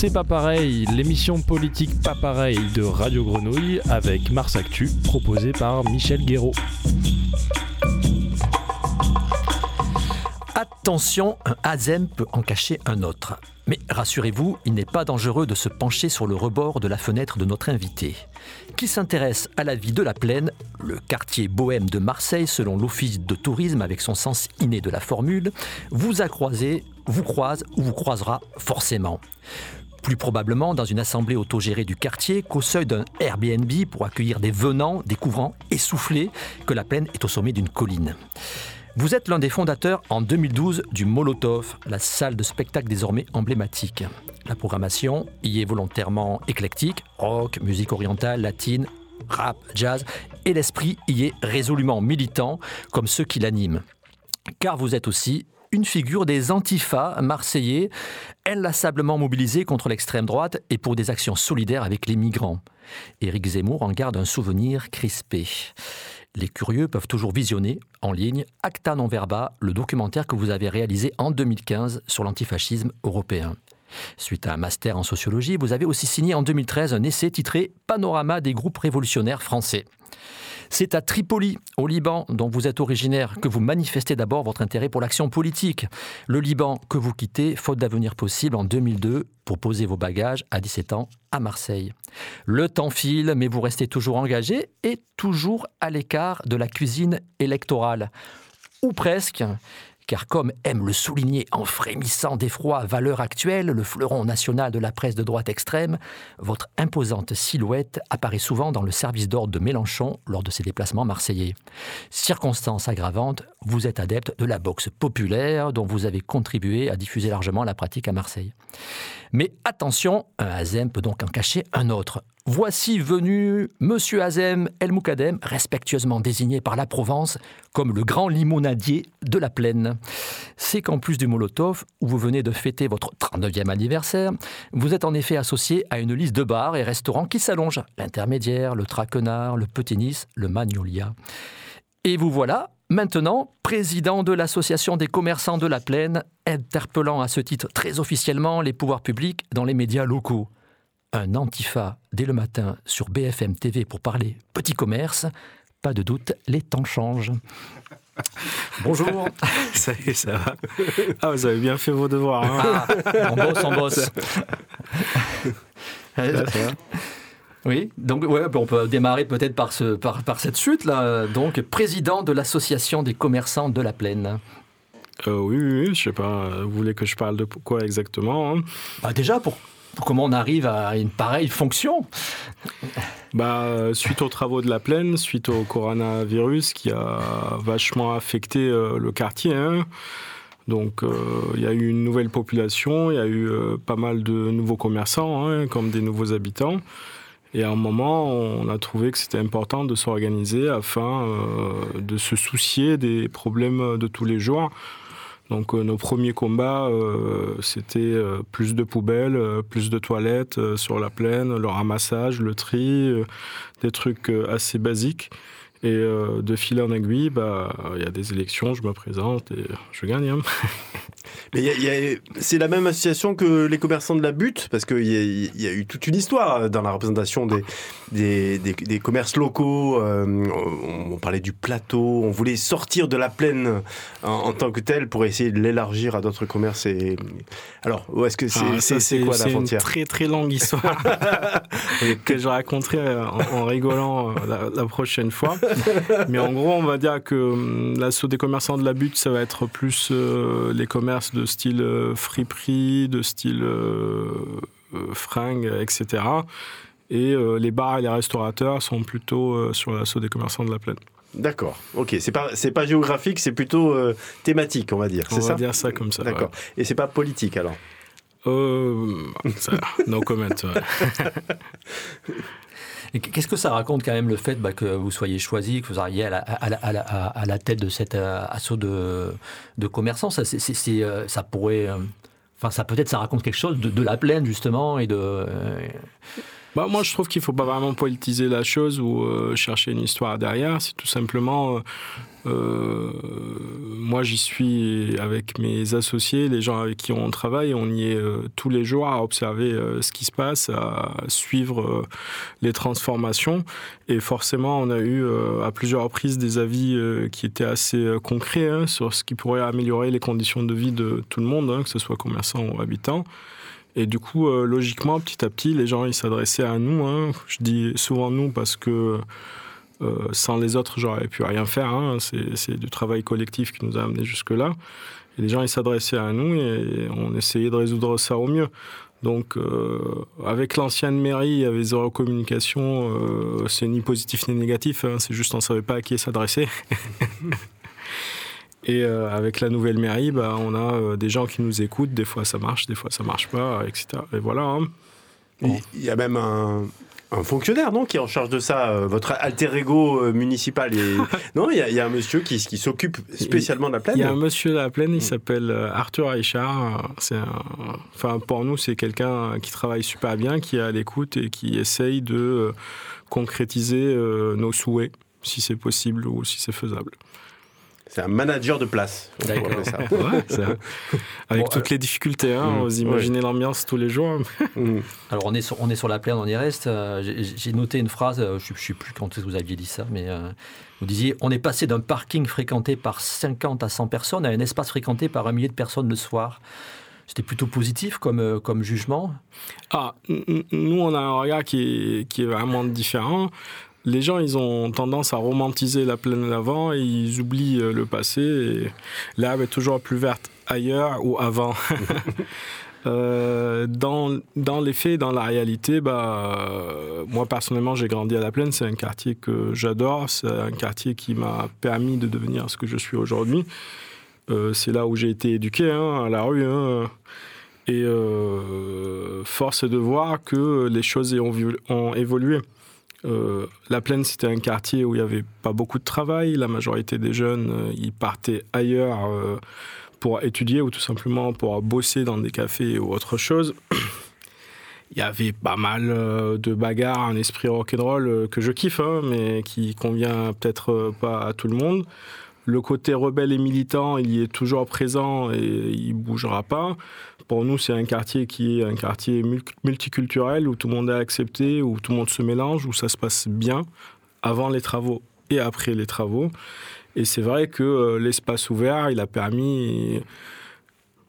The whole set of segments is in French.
C'est pas pareil, l'émission politique pas pareil de Radio Grenouille avec Mars Actu, proposée par Michel Guéraud. Attention, un ASEM peut en cacher un autre. Mais rassurez-vous, il n'est pas dangereux de se pencher sur le rebord de la fenêtre de notre invité. Qui s'intéresse à la vie de la plaine, le quartier bohème de Marseille selon l'Office de tourisme avec son sens inné de la formule, vous a croisé, vous croise ou vous croisera forcément. Plus probablement dans une assemblée autogérée du quartier qu'au seuil d'un Airbnb pour accueillir des venants découvrant, essoufflés, que la plaine est au sommet d'une colline. Vous êtes l'un des fondateurs en 2012 du Molotov, la salle de spectacle désormais emblématique. La programmation y est volontairement éclectique, rock, musique orientale, latine, rap, jazz, et l'esprit y est résolument militant, comme ceux qui l'animent. Car vous êtes aussi une figure des antifas marseillais, inlassablement mobilisés contre l'extrême droite et pour des actions solidaires avec les migrants. Éric Zemmour en garde un souvenir crispé. Les curieux peuvent toujours visionner en ligne Acta non verba, le documentaire que vous avez réalisé en 2015 sur l'antifascisme européen. Suite à un master en sociologie, vous avez aussi signé en 2013 un essai titré Panorama des groupes révolutionnaires français. C'est à Tripoli, au Liban, dont vous êtes originaire, que vous manifestez d'abord votre intérêt pour l'action politique. Le Liban que vous quittez, faute d'avenir possible, en 2002, pour poser vos bagages à 17 ans à Marseille. Le temps file, mais vous restez toujours engagé et toujours à l'écart de la cuisine électorale. Ou presque car comme aime le souligner en frémissant d'effroi valeur actuelle le fleuron national de la presse de droite extrême, votre imposante silhouette apparaît souvent dans le service d'ordre de Mélenchon lors de ses déplacements marseillais. Circonstance aggravante, vous êtes adepte de la boxe populaire dont vous avez contribué à diffuser largement la pratique à Marseille. Mais attention, un Azem peut donc en cacher un autre. Voici venu Monsieur Azem El Moukadem, respectueusement désigné par la Provence comme le grand limonadier de la plaine. C'est qu'en plus du Molotov, où vous venez de fêter votre 39e anniversaire, vous êtes en effet associé à une liste de bars et restaurants qui s'allongent. L'intermédiaire, le Traquenard, le Petit Nice, le Magnolia. Et vous voilà, maintenant, président de l'Association des commerçants de la plaine, interpellant à ce titre très officiellement les pouvoirs publics dans les médias locaux un antifa dès le matin sur BFM TV pour parler petit commerce, pas de doute, les temps changent. Bonjour. ça y est, ça va. Ah, vous avez bien fait vos devoirs. Hein. Ah, on bosse, on bosse. oui, donc ouais, on peut démarrer peut-être par, ce, par, par cette suite là. Donc, président de l'association des commerçants de la plaine. Euh, oui, oui, oui, je sais pas. Vous voulez que je parle de quoi exactement hein? Bah Déjà, pour comment on arrive à une pareille fonction bah, Suite aux travaux de la plaine, suite au coronavirus qui a vachement affecté euh, le quartier. Hein. Donc euh, il y a eu une nouvelle population, il y a eu euh, pas mal de nouveaux commerçants, hein, comme des nouveaux habitants. Et à un moment, on a trouvé que c'était important de s'organiser afin de se soucier des problèmes de tous les jours. Donc euh, nos premiers combats, euh, c'était euh, plus de poubelles, plus de toilettes sur la plaine, le ramassage, le tri, des trucs assez basiques. Et de fil en aiguille, bah, il y a des élections, je me présente et je gagne. Hein. Mais c'est la même association que les commerçants de la butte, parce qu'il y, y, a eu toute une histoire dans la représentation des, des, des, commerces locaux. Euh, on, parlait du plateau, on voulait sortir de la plaine en, tant que tel pour essayer de l'élargir à d'autres commerces. Et... Alors, où est-ce que c'est ah, c'est quoi la frontière C'est une très très longue histoire que je raconterai en, rigolant euh, la, prochaine fois. Mais en gros, on va dire que hum, l'assaut des commerçants de la butte, ça va être plus euh, les commerces de style euh, friperie, de style euh, euh, fringue, etc. Et les bars et les restaurateurs sont plutôt sur l'assaut des commerçants de la plaine. D'accord. Ok. C'est pas c'est pas géographique, c'est plutôt thématique, on va dire. On va dire ça comme ça. D'accord. Et c'est pas politique alors? Euh, ça, no comment. Qu'est-ce que ça raconte quand même le fait bah, que vous soyez choisi, que vous arriviez à la, tête de cet euh, assaut de, de commerçants? Ça, euh, pourrait. Euh, enfin, ça peut-être ça raconte quelque chose de, la plaine justement et de. Bah, Moi, je trouve qu'il ne faut pas vraiment politiser la chose ou euh, chercher une histoire derrière. C'est tout simplement. Euh, euh, moi, j'y suis avec mes associés, les gens avec qui on travaille. On y est tous les jours à observer ce qui se passe, à suivre les transformations. Et forcément, on a eu à plusieurs reprises des avis qui étaient assez concrets hein, sur ce qui pourrait améliorer les conditions de vie de tout le monde, hein, que ce soit commerçant ou habitant. Et du coup, euh, logiquement, petit à petit, les gens ils s'adressaient à nous. Hein. Je dis souvent nous parce que euh, sans les autres, j'aurais pu rien faire. Hein. C'est du travail collectif qui nous a amenés jusque-là. Et les gens ils s'adressaient à nous et on essayait de résoudre ça au mieux. Donc, euh, avec l'ancienne mairie, il y avait zéro communication. c'est ni positif ni négatif. Hein. C'est juste on savait pas à qui s'adresser. Et euh, avec la nouvelle mairie, bah, on a euh, des gens qui nous écoutent. Des fois, ça marche, des fois, ça marche pas, etc. Et voilà. Hein. Il y a même un, fonctionnaire, non, qui est en charge de ça, euh, votre alter ego municipal. Et... non, il y, a un monsieur qui, qui s'occupe spécialement de la plaine. Il y a un monsieur de la plaine, il mm. s'appelle Arthur Richard. C'est enfin, pour nous, c'est quelqu'un qui travaille super bien, qui est à l'écoute et qui essaye de concrétiser nos souhaits, si c'est possible ou si c'est faisable. C'est un manager de place. Avec toutes les difficultés, hein, mm. vous imaginez l'ambiance tous les jours. Mm. Alors on est, sur, on est sur la plaine, on y reste. Euh, j'ai noté une phrase, euh, je ne sais plus quand vous aviez dit ça, mais euh, vous disiez on est passé d'un parking fréquenté par 50 à 100 personnes à un espace fréquenté par un millier de personnes le soir. C'était plutôt positif comme, comme jugement? Ah, nous, on a un regard qui est, qui est vraiment différent les gens, ils ont tendance à romantiser la plaine d'avant et ils oublient euh, le passé. Et l'herbe est toujours plus verte ailleurs ou avant. Euh, dans, dans les faits, dans la réalité, bah, euh, moi personnellement, j'ai grandi à la plaine. C'est un quartier que j'adore. C'est un quartier qui m'a permis de devenir ce que je suis aujourd'hui. c'est là où j'ai été éduqué, hein, à la rue. Hein. Et force est de voir que les choses ont, ont évolué. Euh, la Plaine, c'était un quartier où il n'y avait pas beaucoup de travail. La majorité des jeunes, euh, ils partaient ailleurs euh, pour étudier ou tout simplement pour bosser dans des cafés ou autre chose. il y avait pas mal de bagarres, un esprit rock'n'roll que je kiffe, hein, mais qui convient peut-être pas à tout le monde. Le côté rebelle et militant, il y est toujours présent et il bougera pas. Pour nous, c'est un quartier qui est un quartier multiculturel où tout le monde est accepté, où tout le monde se mélange, où ça se passe bien avant les travaux et après les travaux. Et c'est vrai que euh, l'espace ouvert, il a permis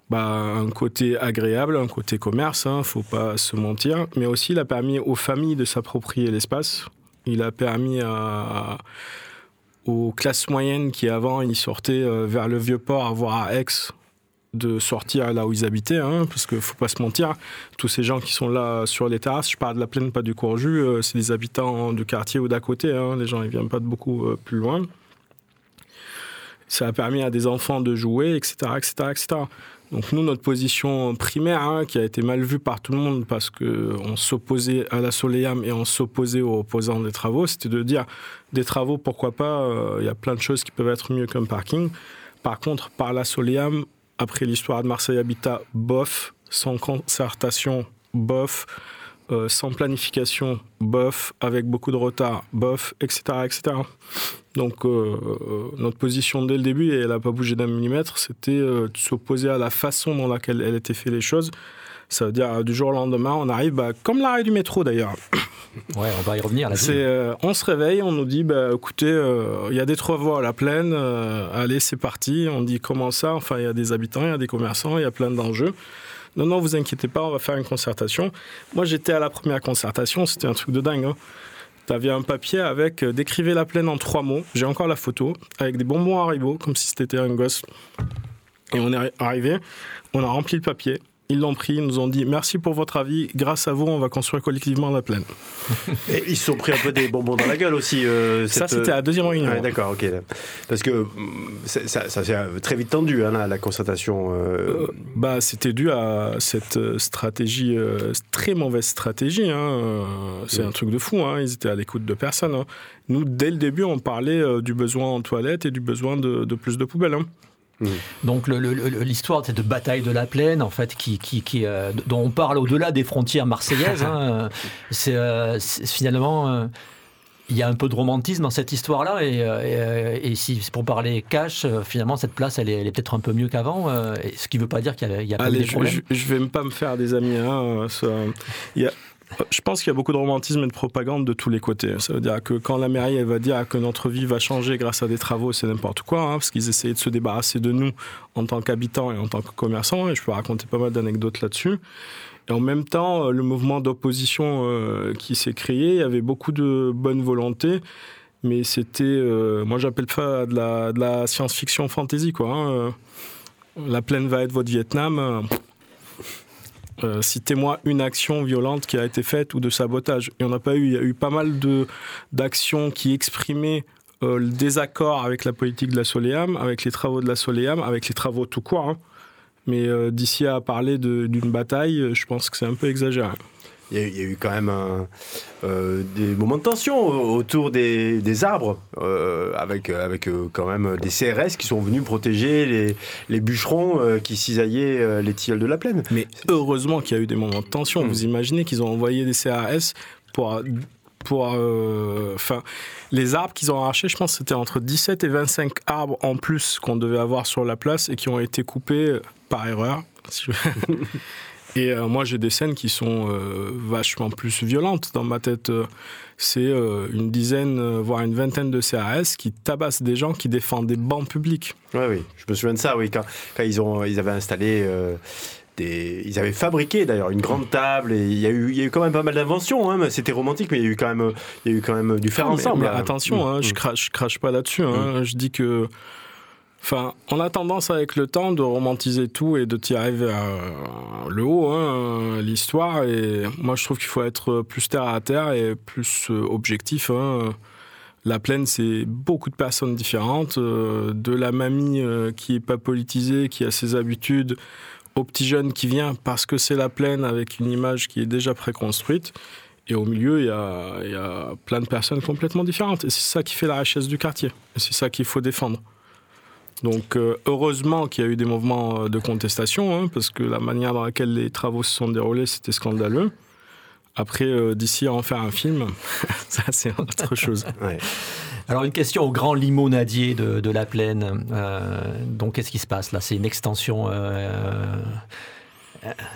bah, un côté agréable, un côté commerce, ne hein, faut pas se mentir, mais aussi il a permis aux familles de s'approprier l'espace. Il a permis à aux classes moyennes qui avant ils sortaient euh, vers le vieux port, voire à Aix, de sortir là où ils habitaient, hein, parce qu'il faut pas se mentir, tous ces gens qui sont là sur les terrasses, je parle de la plaine, pas du Courju, euh, c'est des habitants du quartier ou d'à côté, hein, les gens ils viennent pas de beaucoup euh, plus loin. Ça a permis à des enfants de jouer, etc., etc., etc. Donc nous, notre position primaire, hein, qui a été mal vue par tout le monde parce qu'on s'opposait à la Soleam et on s'opposait aux opposants des travaux, c'était de dire des travaux, pourquoi pas, euh, il y a plein de choses qui peuvent être mieux qu'un parking. Par contre, par la Soleam, après l'histoire de Marseille Habitat, bof, sans concertation, bof, euh, sans planification, bof, avec beaucoup de retard, bof, etc. etc. Donc euh, euh, notre position dès le début, et elle n'a pas bougé d'un millimètre, c'était de s'opposer à la façon dans laquelle elle était fait les choses. Ça veut dire du jour au lendemain, on arrive, bah, comme l'arrêt du métro d'ailleurs. Ouais, on va y revenir. C'est, on se réveille, on nous dit, bah, écoutez, il y a des travaux à la plaine, allez, c'est parti. On dit comment ça? Enfin, il y a des habitants, il y a des commerçants, il y a plein d'enjeux. Non, non, vous inquiétez pas, on va faire une concertation. Moi, j'étais à la première concertation, c'était un truc de dingue. Hein. Tu avais un papier avec euh, décrivez la plaine en trois mots. J'ai encore la photo, avec des bonbons Haribo, comme si c'était un gosse. Et on est arrivé, on a rempli le papier. Ils l'ont pris, ils nous ont dit merci pour votre avis. Grâce à vous, on va construire collectivement la plaine. Et ils se sont pris un peu des bonbons dans la gueule aussi. Euh, ça, c'était à la deuxième réunion. D'accord, ok. Parce que mm, ça, s'est très vite tendu, hein, la, concertation. Euh. Euh, bah, c'était dû à cette stratégie, très mauvaise stratégie. Hein. C'est un truc de fou. Hein. Ils étaient à l'écoute de personne. Nous, dès le début, on parlait du besoin en toilette et du besoin de, de plus de poubelles. Mmh. Donc l'histoire de cette bataille de la plaine, en fait, qui, qui, euh, dont on parle au-delà des frontières marseillaises, hein, c'est finalement il y a un peu de romantisme dans cette histoire-là. Et, euh, et, si pour parler cash, euh, finalement, cette place, elle est, peut-être un peu mieux qu'avant. Euh, ce qui ne veut pas dire qu'il n'y a, pas de problèmes. Je, je, vais pas me faire des amis. Hein, il y a, je pense qu'il y a beaucoup de romantisme et de propagande de tous les côtés. Ça veut dire que quand la mairie va dire que notre vie va changer grâce à des travaux, c'est n'importe quoi, hein, parce qu'ils essayaient de se débarrasser de nous en tant qu'habitants et en tant que commerçants. Et je peux raconter pas mal d'anecdotes là-dessus. Et en même temps, euh, le mouvement d'opposition euh, qui s'est créé, il y avait beaucoup de bonne volonté, mais c'était, euh, moi j'appelle ça de la, science-fiction fantasy. Hein. La plaine va être votre Vietnam. Citez-moi une action violente qui a été faite ou de sabotage. Il n'y en a pas eu. Il y a eu pas mal d'actions qui exprimaient le désaccord avec la politique de la Soleam, avec les travaux de la Soleam, avec les travaux tout court. Hein. Mais euh, d'ici à parler d'une bataille, euh, je pense que c'est un peu exagéré. Il y, a, eu quand même euh, des moments de tension autour des, arbres, avec, avec quand même des CRS qui sont venus protéger les, les bûcherons qui cisaillaient les tilleuls de la plaine. Mais heureusement qu'il y a eu des moments de tension. Vous mm. imaginez qu'ils ont envoyé des CRS pour pour enfin les arbres qu'ils ont arrachés, je pense que c'était entre 17 et 25 arbres en plus qu'on devait avoir sur la place et qui ont été coupés par erreur. Et euh, moi, j'ai des scènes qui sont euh, vachement plus violentes dans ma tête. C'est euh, une dizaine, voire une vingtaine de CRS qui tabassent des gens qui défendent des bancs publics. Oui, oui, je me souviens de ça, oui, quand, quand ils, ont, ils avaient installé des... Ils avaient fabriqué d'ailleurs une grande table et il y a eu, il y a eu quand même pas mal d'inventions. Hein, C'était romantique, mais il y a eu quand même, il y a eu quand même du faire ensemble. attention, hein, je, mm. crache, je crache pas là-dessus. Hein. Mm. Je dis que Enfin, on a tendance avec le temps de romantiser tout et de tirer vers euh, le haut, hein, l'histoire. Et moi, je trouve qu'il faut être plus terre à terre et plus euh, objectif. Hein. La plaine, c'est beaucoup de personnes différentes, euh, de la mamie qui est pas politisée, qui a ses habitudes, au petit jeune qui vient parce que c'est la plaine avec une image qui est déjà préconstruite. Et au milieu, il y, a, il y a plein de personnes complètement différentes. Et c'est ça qui fait la richesse du quartier. Et c'est ça qu'il faut défendre. Donc euh, heureusement qu'il y a eu des mouvements euh, de contestation, hein, parce que la manière dans laquelle les travaux se sont déroulés, c'était scandaleux. Après, euh, d'ici à en faire un film, ça c'est autre chose. Alors une question au grand limonadier de, de la plaine. donc qu'est-ce qui se passe là? C'est une extension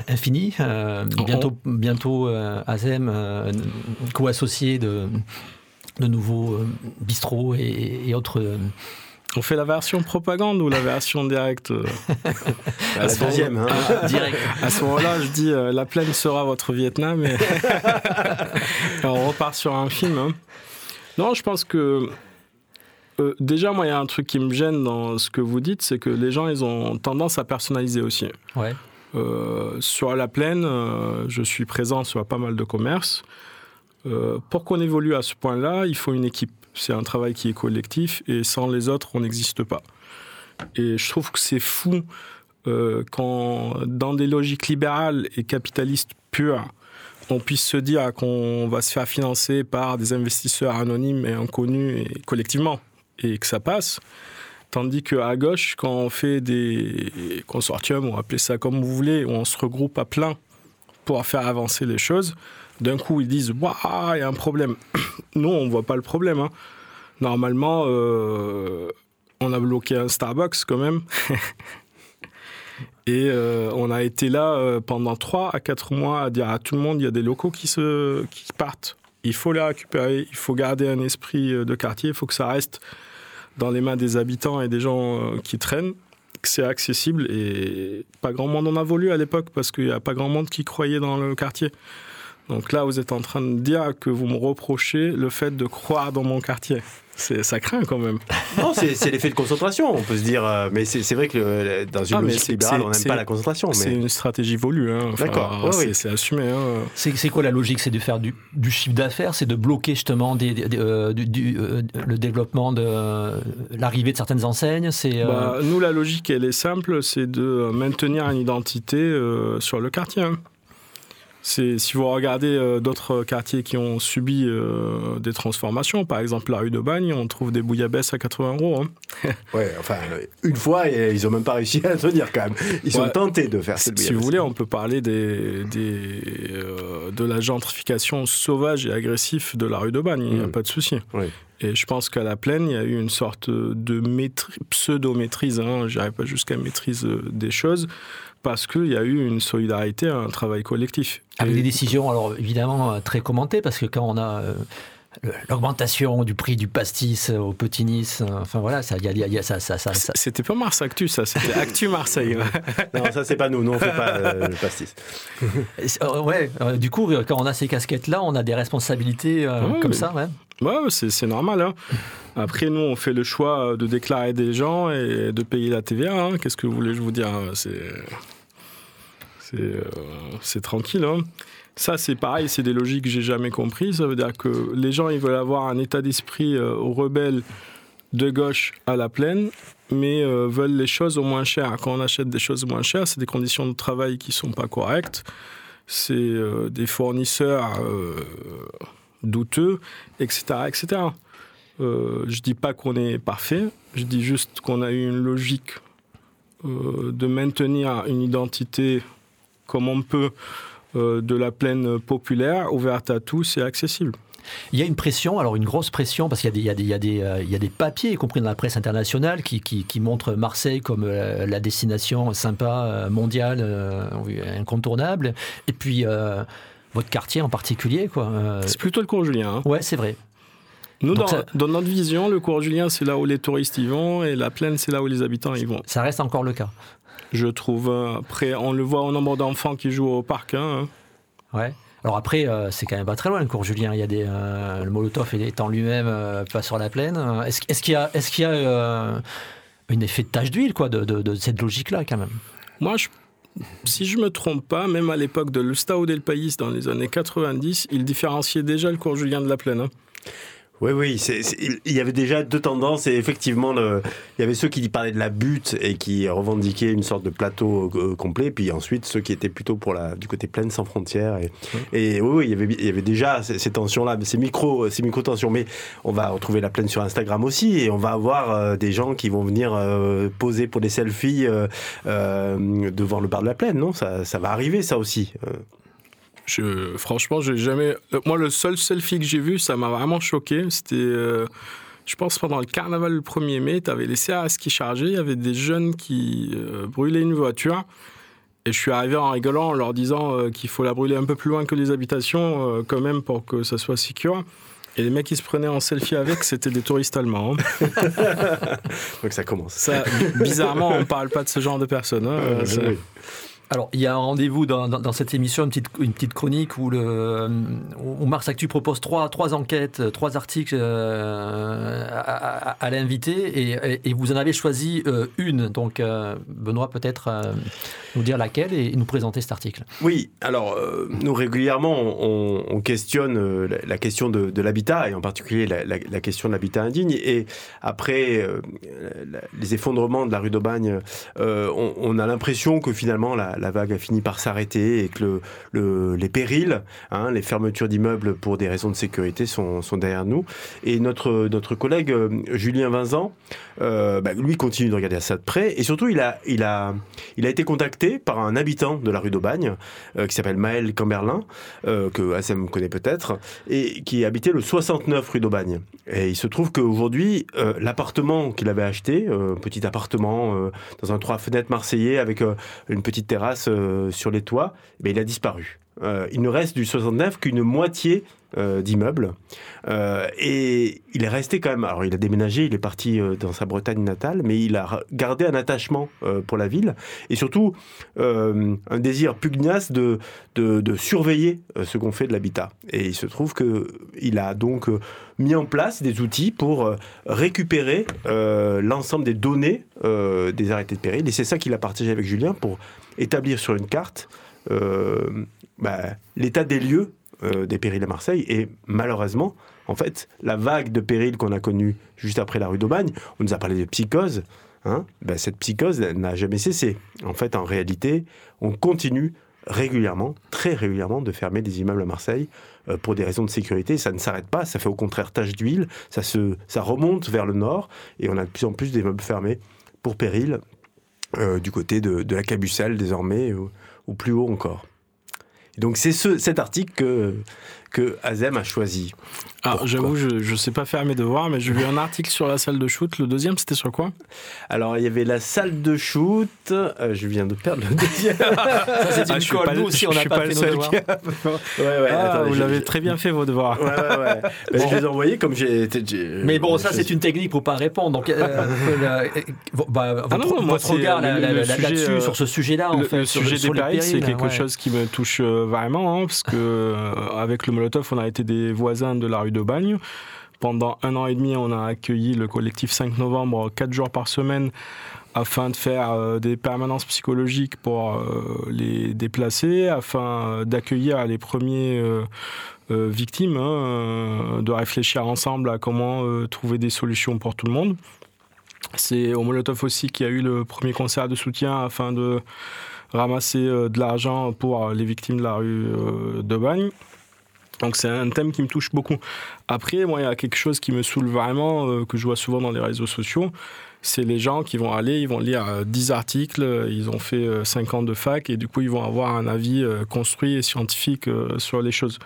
infinie. bientôt, bientôt Azem, co-associé de, de nouveaux bistrots et, et autres on fait la version propagande ou la version directe euh La deuxième, hein. ah, direct. À ce moment-là, je dis euh, la plaine sera votre Vietnam et, on repart sur un film. Hein. Non, je pense que euh, déjà, moi, il y a un truc qui me gêne dans ce que vous dites, c'est que les gens, ils ont tendance à personnaliser aussi. Ouais. sur la plaine, je suis présent sur pas mal de commerces. pour qu'on évolue à ce point-là, il faut une équipe c'est un travail qui est collectif et sans les autres, on n'existe pas. Et je trouve que c'est fou euh, quand, dans des logiques libérales et capitalistes pures, on puisse se dire qu'on va se faire financer par des investisseurs anonymes et inconnus et collectivement, et que ça passe. Tandis qu'à gauche, quand on fait des consortiums, ou appelez ça comme vous voulez, où on se regroupe à plein pour faire avancer les choses, d'un coup ils disent Waouh, il y a un problème. Nous, on voit pas le problème. Hein. Normalement, euh, on a bloqué un Starbucks quand même. Et euh, on a été là euh, pendant 3 à 4 mois à dire à tout le monde il y a des locaux qui, se, qui partent. Il faut les récupérer, il faut garder un esprit de quartier, il faut que ça reste dans les mains des habitants et des gens qui traînent, que c'est accessible. Et pas grand monde en a voulu à l'époque parce qu'il n'y a pas grand monde qui croyait dans le quartier. Donc là, vous êtes en train de dire que vous me reprochez le fait de croire dans mon quartier. Ça craint quand même. Non, c'est l'effet de concentration, on peut se dire. Euh, mais c'est vrai que dans une ah, logique libérale, on n'aime pas la concentration. C'est une stratégie volue. Hein. D'accord. c'est assumé. Hein. C'est quoi la logique? C'est de faire du, chiffre d'affaires? C'est de bloquer justement des, euh, du, euh, le développement de l'arrivée de certaines enseignes? Bah, Nous, la logique, elle est simple c'est de maintenir une identité sur le quartier. Hein si vous regardez euh, d'autres quartiers qui ont subi euh, des transformations, par exemple la rue de Bagne, on trouve des bouillabaisse à 80 euros. Hein. ouais, enfin, une fois, ils ont même pas réussi à tenir quand même. Ils ont tenté de faire cette Si vous voulez, on peut parler des, des euh, de la gentrification sauvage et agressive de la rue de Bagne, il n'y a pas de souci. Et je pense qu'à la plaine, il y a eu une sorte de pseudo-maîtrise, hein, je n'irai pas jusqu'à maîtrise euh, des choses, parce qu'il y a eu une solidarité, un travail collectif. Avec des décisions, alors évidemment, très commentées, parce que quand on a l'augmentation du prix du pastis au Petit Nice. Enfin voilà, ça, y a, y a, ça, ça, ça, C'était pas Mars Actu, ça, c'était Actu Marseille. non, ça c'est pas nous, nous on fait pas euh, le pastis. Euh, ouais, euh, du coup, quand on a ces casquettes-là, on a des responsabilités comme ça, ouais. Ouais, c'est normal. Hein. Après, nous, on fait le choix de déclarer des gens et de payer la TVA. Hein. Qu'est-ce que vous voulez je vous dire C'est c'est tranquille. Hein. Ça, c'est pareil, c'est des logiques que j'ai jamais compris. Ça veut dire que les gens, ils veulent avoir un état d'esprit euh, rebelle de gauche à la plaine, mais euh, veulent les choses au moins cher. Quand on achète des choses moins chères, c'est des conditions de travail qui sont pas correctes. C'est euh, des fournisseurs douteux, etc., etc. je dis pas qu'on est parfait. Je dis juste qu'on a eu une logique de maintenir une identité comme on peut euh, de la plaine populaire, ouverte à tous et accessible. Il y a une pression, alors une grosse pression, parce qu'il y, y, euh, y, a des papiers, y compris dans la presse internationale, qui, qui, montrent Marseille comme euh, la destination sympa, mondiale, incontournable. Et puis, votre quartier en particulier. quoi. C'est plutôt le cours Julien. Hein. Ouais, c'est vrai. Nous, dans, dans, notre vision, le cours Julien, c'est là où les touristes y vont, et la plaine, c'est là où les habitants y vont. Ça reste encore le cas je trouve. Après, on le voit au nombre d'enfants qui jouent au parc. Hein. Ouais. Alors après, euh, c'est quand même pas très loin le cours Julien. Il y a des, euh, le Molotov est en lui-même euh, pas sur la plaine. Est-ce qu'il y a, est-ce qu'il y a un effet de tache d'huile quoi, de, de, cette logique-là quand même? Moi, je, si je me trompe pas, même à l'époque de l'Ustao del País dans les années 90, il différenciait déjà le cours Julien de la plaine. Hein. Oui, oui, il y avait déjà deux tendances et effectivement, le, il y avait ceux qui parlaient de la butte et qui revendiquaient une sorte de plateau euh, complet, puis ensuite ceux qui étaient plutôt pour la, du côté plaine sans frontières. Et, et oui, oui, il y avait, il y avait déjà ces, tensions-là, ces micro, ces micro tensions. Mais on va retrouver la plaine sur Instagram aussi et on va avoir euh, des gens qui vont venir euh, poser pour des selfies devant le bar de la plaine. Non, ça, ça va arriver, ça aussi. Je, franchement, j'ai jamais. Moi, le seul selfie que j'ai vu, ça m'a vraiment choqué. C'était, euh, je pense, pendant le carnaval le 1er mai, tu avais laissé à ski chargé. Il y avait des jeunes qui euh, brûlaient une voiture. Et je suis arrivé en rigolant en leur disant euh, qu'il faut la brûler un peu plus loin que les habitations, quand même, pour que ça soit secure. Et les mecs qui se prenaient en selfie avec, c'était des touristes allemands. Hein. Donc ça commence. Ça, bizarrement, on parle pas de ce genre de personnes. Hein. Alors, il y a un rendez-vous dans, cette émission, une petite, chronique où, le, où Actu propose trois, enquêtes, trois articles euh, à, l'invité et, vous en avez choisi euh, une. Donc, euh, Benoît, peut-être nous dire laquelle et nous présenter cet article. Oui, alors, nous régulièrement, on, questionne la, question de, l'habitat et en particulier la, question de l'habitat indigne. Et après les effondrements de la rue d'Aubagne, on, a l'impression que finalement, la, la vague a fini par s'arrêter et que le, les périls, hein, les fermetures d'immeubles pour des raisons de sécurité sont, derrière nous. Et notre, collègue euh, Julien Vincent, euh, bah, lui continue de regarder ça de près et surtout il a, été contacté par un habitant de la rue d'Aubagne euh, qui s'appelle Maël Camberlin, que Assem connaît peut-être, et qui habitait le 69 rue d'Aubagne. Et il se trouve qu'aujourd'hui, l'appartement qu'il avait acheté, petit appartement dans un trois fenêtres marseillais avec une petite terrasse, euh, sur les toits, mais il a disparu. Euh, il ne reste du 69 qu'une moitié euh, d'immeubles. et il est resté quand même. Alors, il a déménagé, il est parti dans sa Bretagne natale, mais il a gardé un attachement pour la ville et surtout un désir pugnace de, de, surveiller ce qu'on fait de l'habitat. Et il se trouve qu'il a donc mis en place des outils pour récupérer l'ensemble des données des arrêtés de péril. Et c'est ça qu'il a partagé avec Julien pour établir sur une carte euh, bah, l'état des lieux euh, des périls à Marseille. Et malheureusement, en fait, la vague de périls qu'on a connue juste après la rue d'Aubagne, on nous a parlé de psychose. Hein, bah, cette psychose n'a jamais cessé. En fait, en réalité, on continue régulièrement, très régulièrement, de fermer des immeubles à Marseille euh, pour des raisons de sécurité. Ça ne s'arrête pas, ça fait au contraire tache d'huile, ça, ça remonte vers le nord et on a de plus en plus d'immeubles fermés pour péril euh, du côté de, la Cabucelle désormais ou, plus haut encore. donc c'est ce, cet article que, que Azem a choisi. Alors j'avoue, je ne sais pas faire mes devoirs, mais j'ai vu un article sur la salle de shoot. Le deuxième, c'était sur quoi? Alors il y avait la salle de shoot. Euh, je viens de perdre le deuxième. ça c'est une ah, colle. Nous aussi, on n'a pas, fait nos devoirs. ouais, ouais, ah, vous l'avez très bien fait vos devoirs. Ouais, ouais, ouais. Je les ai envoyés comme j'ai. Mais bon, ça c'est une technique pour pas répondre. Donc, euh, euh, bah, ah votre, votre regard là-dessus, sur ce sujet-là, en fait, le sujet des périls, c'est quelque chose qui me touche vraiment, hein, parce que avec le on a été des voisins de la rue de Bagne. Pendant un an et demi, on a accueilli le collectif 5 novembre quatre jours par semaine afin de faire euh, des permanences psychologiques pour euh, les déplacer, afin d'accueillir les premiers euh, victimes, hein, de réfléchir ensemble à comment trouver des solutions pour tout le monde. C'est au Molotov aussi qui a eu le premier concert de soutien afin de ramasser de l'argent pour les victimes de la rue de Bagne. Donc c'est un thème qui me touche beaucoup. Après, moi, il y a quelque chose qui me saoule vraiment, euh, que je vois souvent dans les réseaux sociaux, c'est les gens qui vont aller, ils vont lire 10 euh, articles, ils ont fait 5 euh, ans de fac, et du coup, ils vont avoir un avis construit et scientifique sur les choses.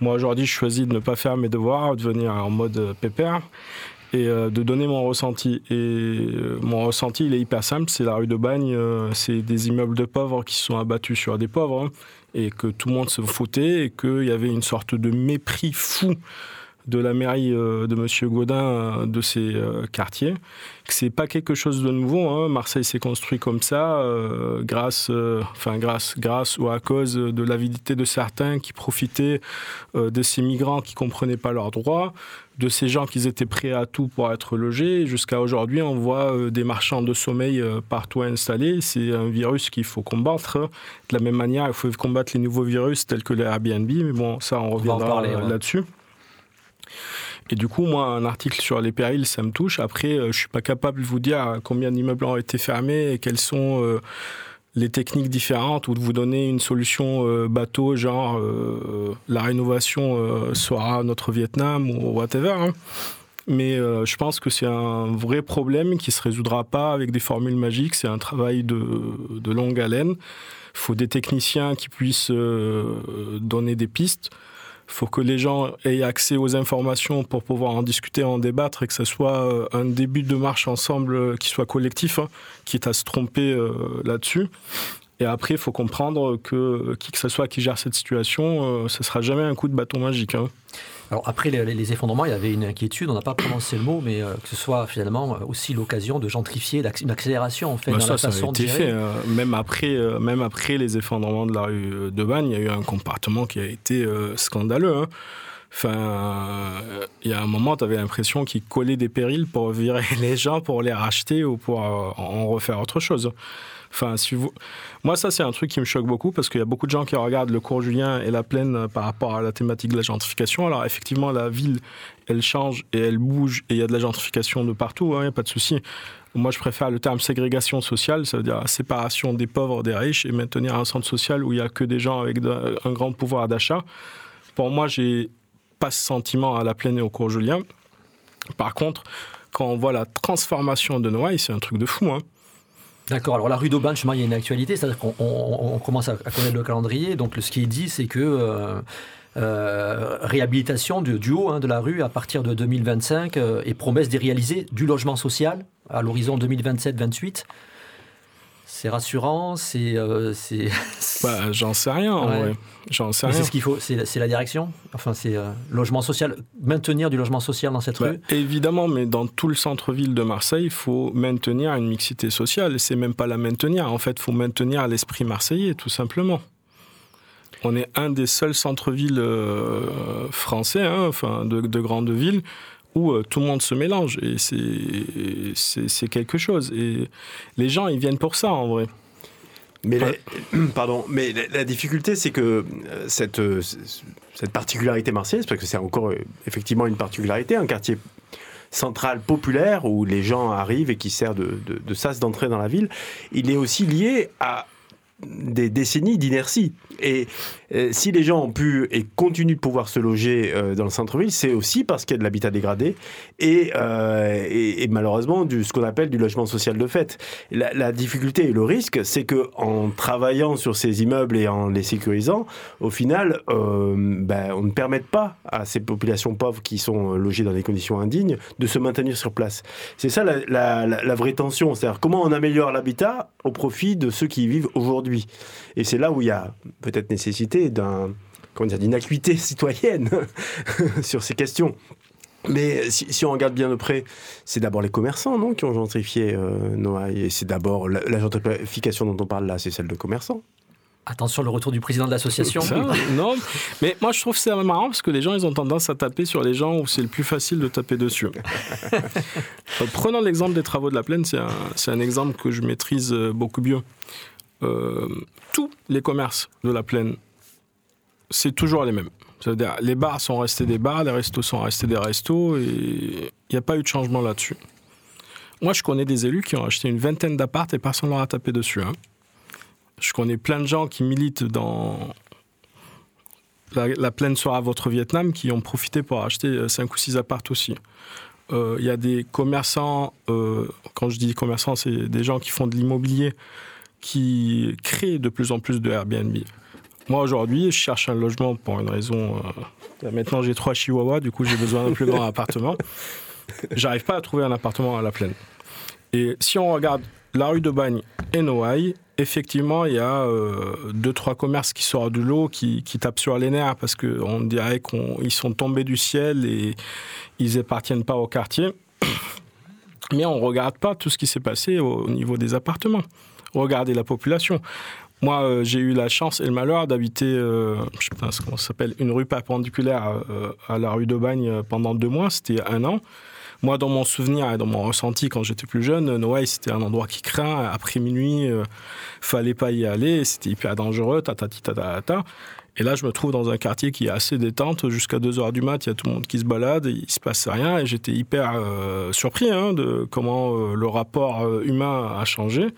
Moi, aujourd'hui, je choisis de ne pas faire mes devoirs, de venir en mode pépère et de donner mon ressenti. Et mon ressenti, il est hyper simple, c'est la rue de Bagne, c'est des immeubles de pauvres qui sont abattus sur des pauvres. Hein et que tout le monde se foutait et qu'il y avait une sorte de mépris fou de la mairie euh, de Monsieur Gaudin euh, de ces euh, quartiers. C'est pas quelque chose de nouveau. Hein. Marseille s'est construit comme ça, grâce, enfin grâce, grâce ou à cause de l'avidité de certains qui profitaient de ces migrants qui comprenaient pas leurs droits, de ces gens qui étaient prêts à tout pour être logés. Jusqu'à aujourd'hui, on voit des marchands de sommeil partout installés. C'est un virus qu'il faut combattre. De la même manière, il faut combattre les nouveaux virus tels que les Airbnb. Mais bon, ça, on reviendra là-dessus. Et du coup, moi, un article sur les périls, ça me touche. Après, euh, je suis pas capable de vous dire combien d'immeubles ont été fermés et quelles sont euh, les techniques différentes ou de vous donner une solution euh, bateau, genre la rénovation sera notre Vietnam ou whatever. Hein. Mais je pense que c'est un vrai problème qui se résoudra pas avec des formules magiques. C'est un travail de, de longue haleine. Il faut des techniciens qui puissent donner des pistes. Faut que les gens aient accès aux informations pour pouvoir en discuter, en débattre et que ce soit euh, un début de marche ensemble euh, qui soit collectif, hein, quitte à se tromper euh, là-dessus. Et après, il faut comprendre que qui que ce soit qui gère cette situation, ce ne sera jamais un coup de bâton magique. Hein. Alors après les, effondrements, il y avait une inquiétude, on n'a pas prononcé le mot, mais euh, que ce soit finalement euh, aussi l'occasion de gentrifier, une accélération en fait bah dans la façon de gérer. Fait, hein. même après, euh, même après les effondrements de la rue de Bagne, il y a eu un comportement qui a été scandaleux. Hein. Enfin, il y a un moment, tu avais l'impression qu'ils collaient des périls pour virer les gens, pour les racheter ou pour en refaire autre chose. Enfin. Moi, ça, c'est un truc qui me choque beaucoup parce qu'il y a beaucoup de gens qui regardent le cours Julien et la plaine euh, par rapport à la thématique de la gentrification. Alors, effectivement, la ville, elle change et elle bouge et il y a de la gentrification de partout, il hein, n'y a pas de souci. Moi, je préfère le terme ségrégation sociale, ça veut dire séparation des pauvres des riches et maintenir un centre social où il n'y a que des gens avec un grand pouvoir d'achat. Pour moi, j'ai pas ce sentiment à la plaine et au cours Julien. Par contre, quand on voit la transformation de Noailles, c'est un truc de fou. Hein. D'accord. Alors la rue d'Aubagne, il y a une actualité, c'est-à-dire qu'on commence à, connaître le calendrier. Donc ce qui est dit, c'est que euh, euh, réhabilitation du, du haut hein, de la rue à partir de 2025 euh, et promesse d'y réaliser du logement social à l'horizon 2027-28. C'est rassurant, c'est. Euh, bah, j'en sais rien, ouais. J'en sais rien. C'est ce qu'il faut, c'est la direction Enfin, c'est euh, logement social, maintenir du logement social dans cette bah, rue Évidemment, mais dans tout le centre-ville de Marseille, il faut maintenir une mixité sociale. C'est même pas la maintenir, en fait, il faut maintenir l'esprit marseillais, tout simplement. On est un des seuls centres-villes euh, français, hein, enfin, de, de grandes villes, où euh, tout le monde se mélange et c'est quelque chose. Et les gens, ils viennent pour ça en vrai. Mais la, pardon, mais la, difficulté, c'est que euh, cette, euh, cette particularité marseillaise, parce que c'est encore effectivement une particularité, un quartier central populaire où les gens arrivent et qui sert de, de, de sas d'entrée dans la ville, il est aussi lié à des décennies d'inertie. Et euh, si les gens ont pu et continuent de pouvoir se loger euh, dans le centre-ville, c'est aussi parce qu'il y a de l'habitat dégradé et, euh, et, malheureusement du, ce qu'on appelle du logement social de fait. La, difficulté et le risque, c'est que en travaillant sur ces immeubles et en les sécurisant, au final, ben, on ne permet pas à ces populations pauvres qui sont logées dans des conditions indignes de se maintenir sur place. C'est ça la, la vraie tension, c'est-à-dire comment on améliore l'habitat au profit de ceux qui y vivent aujourd'hui. Et c'est là où il y a peut-être nécessité d'un d'une acuité citoyenne sur ces questions. Mais si, si, on regarde bien de près, c'est d'abord les commerçants non, qui ont gentrifié euh, Noailles. Et c'est d'abord la, la, gentrification dont on parle là, c'est celle de commerçants. Attention, le retour du président de l'association. non, mais moi je trouve c'est marrant parce que les gens ils ont tendance à taper sur les gens où c'est le plus facile de taper dessus. Prenons l'exemple des travaux de la plaine, c'est un, un, exemple que je maîtrise beaucoup mieux. Euh, tous les commerces de la plaine c'est toujours les mêmes. C'est-à-dire, les bars sont restés des bars, les restos sont restés des restos, et il n'y a pas eu de changement là-dessus. Moi, je connais des élus qui ont acheté une vingtaine d'appartes et personne ne leur a tapé dessus. Hein. Je connais plein de gens qui militent dans la, la plaine sera votre Vietnam qui ont profité pour acheter 5 ou 6 appartes aussi. Il euh, y a des commerçants, euh, quand je dis commerçants, c'est des gens qui font de l'immobilier, qui créent de plus en plus de Airbnb. Moi, aujourd'hui, je cherche un logement pour une raison. Euh, maintenant, j'ai trois chihuahuas, du coup, j'ai besoin d'un plus grand appartement. J'arrive pas à trouver un appartement à la plaine. Et si on regarde la rue de Bagne et Noailles, effectivement, il y a euh, deux, trois commerces qui sortent du lot, qui, qui tapent sur les nerfs parce qu'on dirait qu'ils sont tombés du ciel et ils appartiennent pas au quartier. Mais on ne regarde pas tout ce qui s'est passé au, au niveau des appartements. Regardez la population. Moi, euh, j'ai eu la chance et le malheur d'habiter, euh, je sais pas comment ça s'appelle, une rue perpendiculaire euh, à la rue de Bagne pendant deux mois. C'était un an. Moi, dans mon souvenir et dans mon ressenti quand j'étais plus jeune, Noailles, c'était un endroit qui craint. Après minuit, euh, fallait pas y aller. C'était hyper dangereux. Ta, ta, ta, ta, ta. Et là, je me trouve dans un quartier qui est assez détente. Jusqu'à 2 heures du mat, il y a tout le monde qui se balade, il se passe rien. Et j'étais hyper euh, surpris hein, de comment euh, le rapport humain a changé.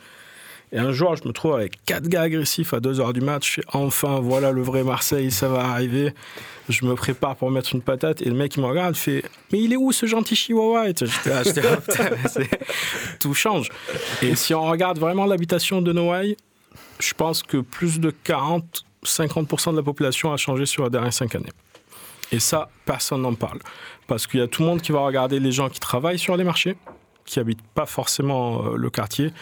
Et un jour, je me trouve avec quatre gars agressifs à 2h du match. Enfin, voilà le vrai Marseille, ça va arriver. Je me prépare pour mettre une patate. Et le mec, il me regarde, fait Mais il est où ce gentil chihuahua? Tout change. Et si on regarde vraiment l'habitation de Noailles, je pense que plus de 40, 50% de la population a changé sur les dernières 5 années. Et ça, personne n'en parle. Parce qu'il y a tout le monde qui va regarder les gens qui travaillent sur les marchés, qui habitent pas forcément le quartier.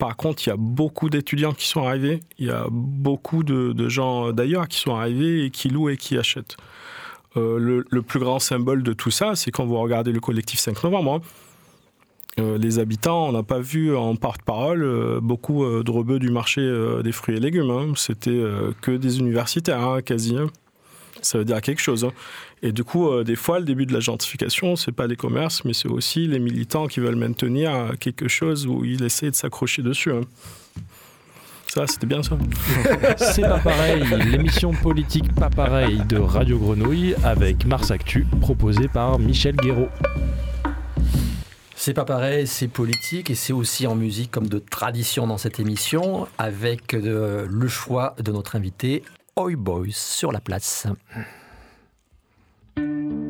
Par contre, il y a beaucoup d'étudiants qui sont arrivés. Il y a beaucoup de, gens d'ailleurs qui sont arrivés et qui louent et qui achètent. Euh, le, plus grand symbole de tout ça, c'est quand vous regardez le collectif 5 novembre. Hein. Euh, les habitants, on n'a pas vu en porte-parole euh, beaucoup de rebeux du marché des fruits et légumes. Hein. C'était que des universitaires, hein, quasi. Ça veut dire quelque chose. Et du coup, euh, des fois, le début de la gentrification, c'est pas les commerces, mais c'est aussi les militants qui veulent maintenir quelque chose où ils essaient de s'accrocher dessus. Hein. Ça, c'était bien ça. c'est pas pareil, l'émission politique pas pareil de Radio Grenouille avec Mars Actu, proposée par Michel Guéraud. C'est pas pareil, c'est politique et c'est aussi en musique comme de tradition dans cette émission avec de, le choix de notre invité, Oi Boys sur la place. thank you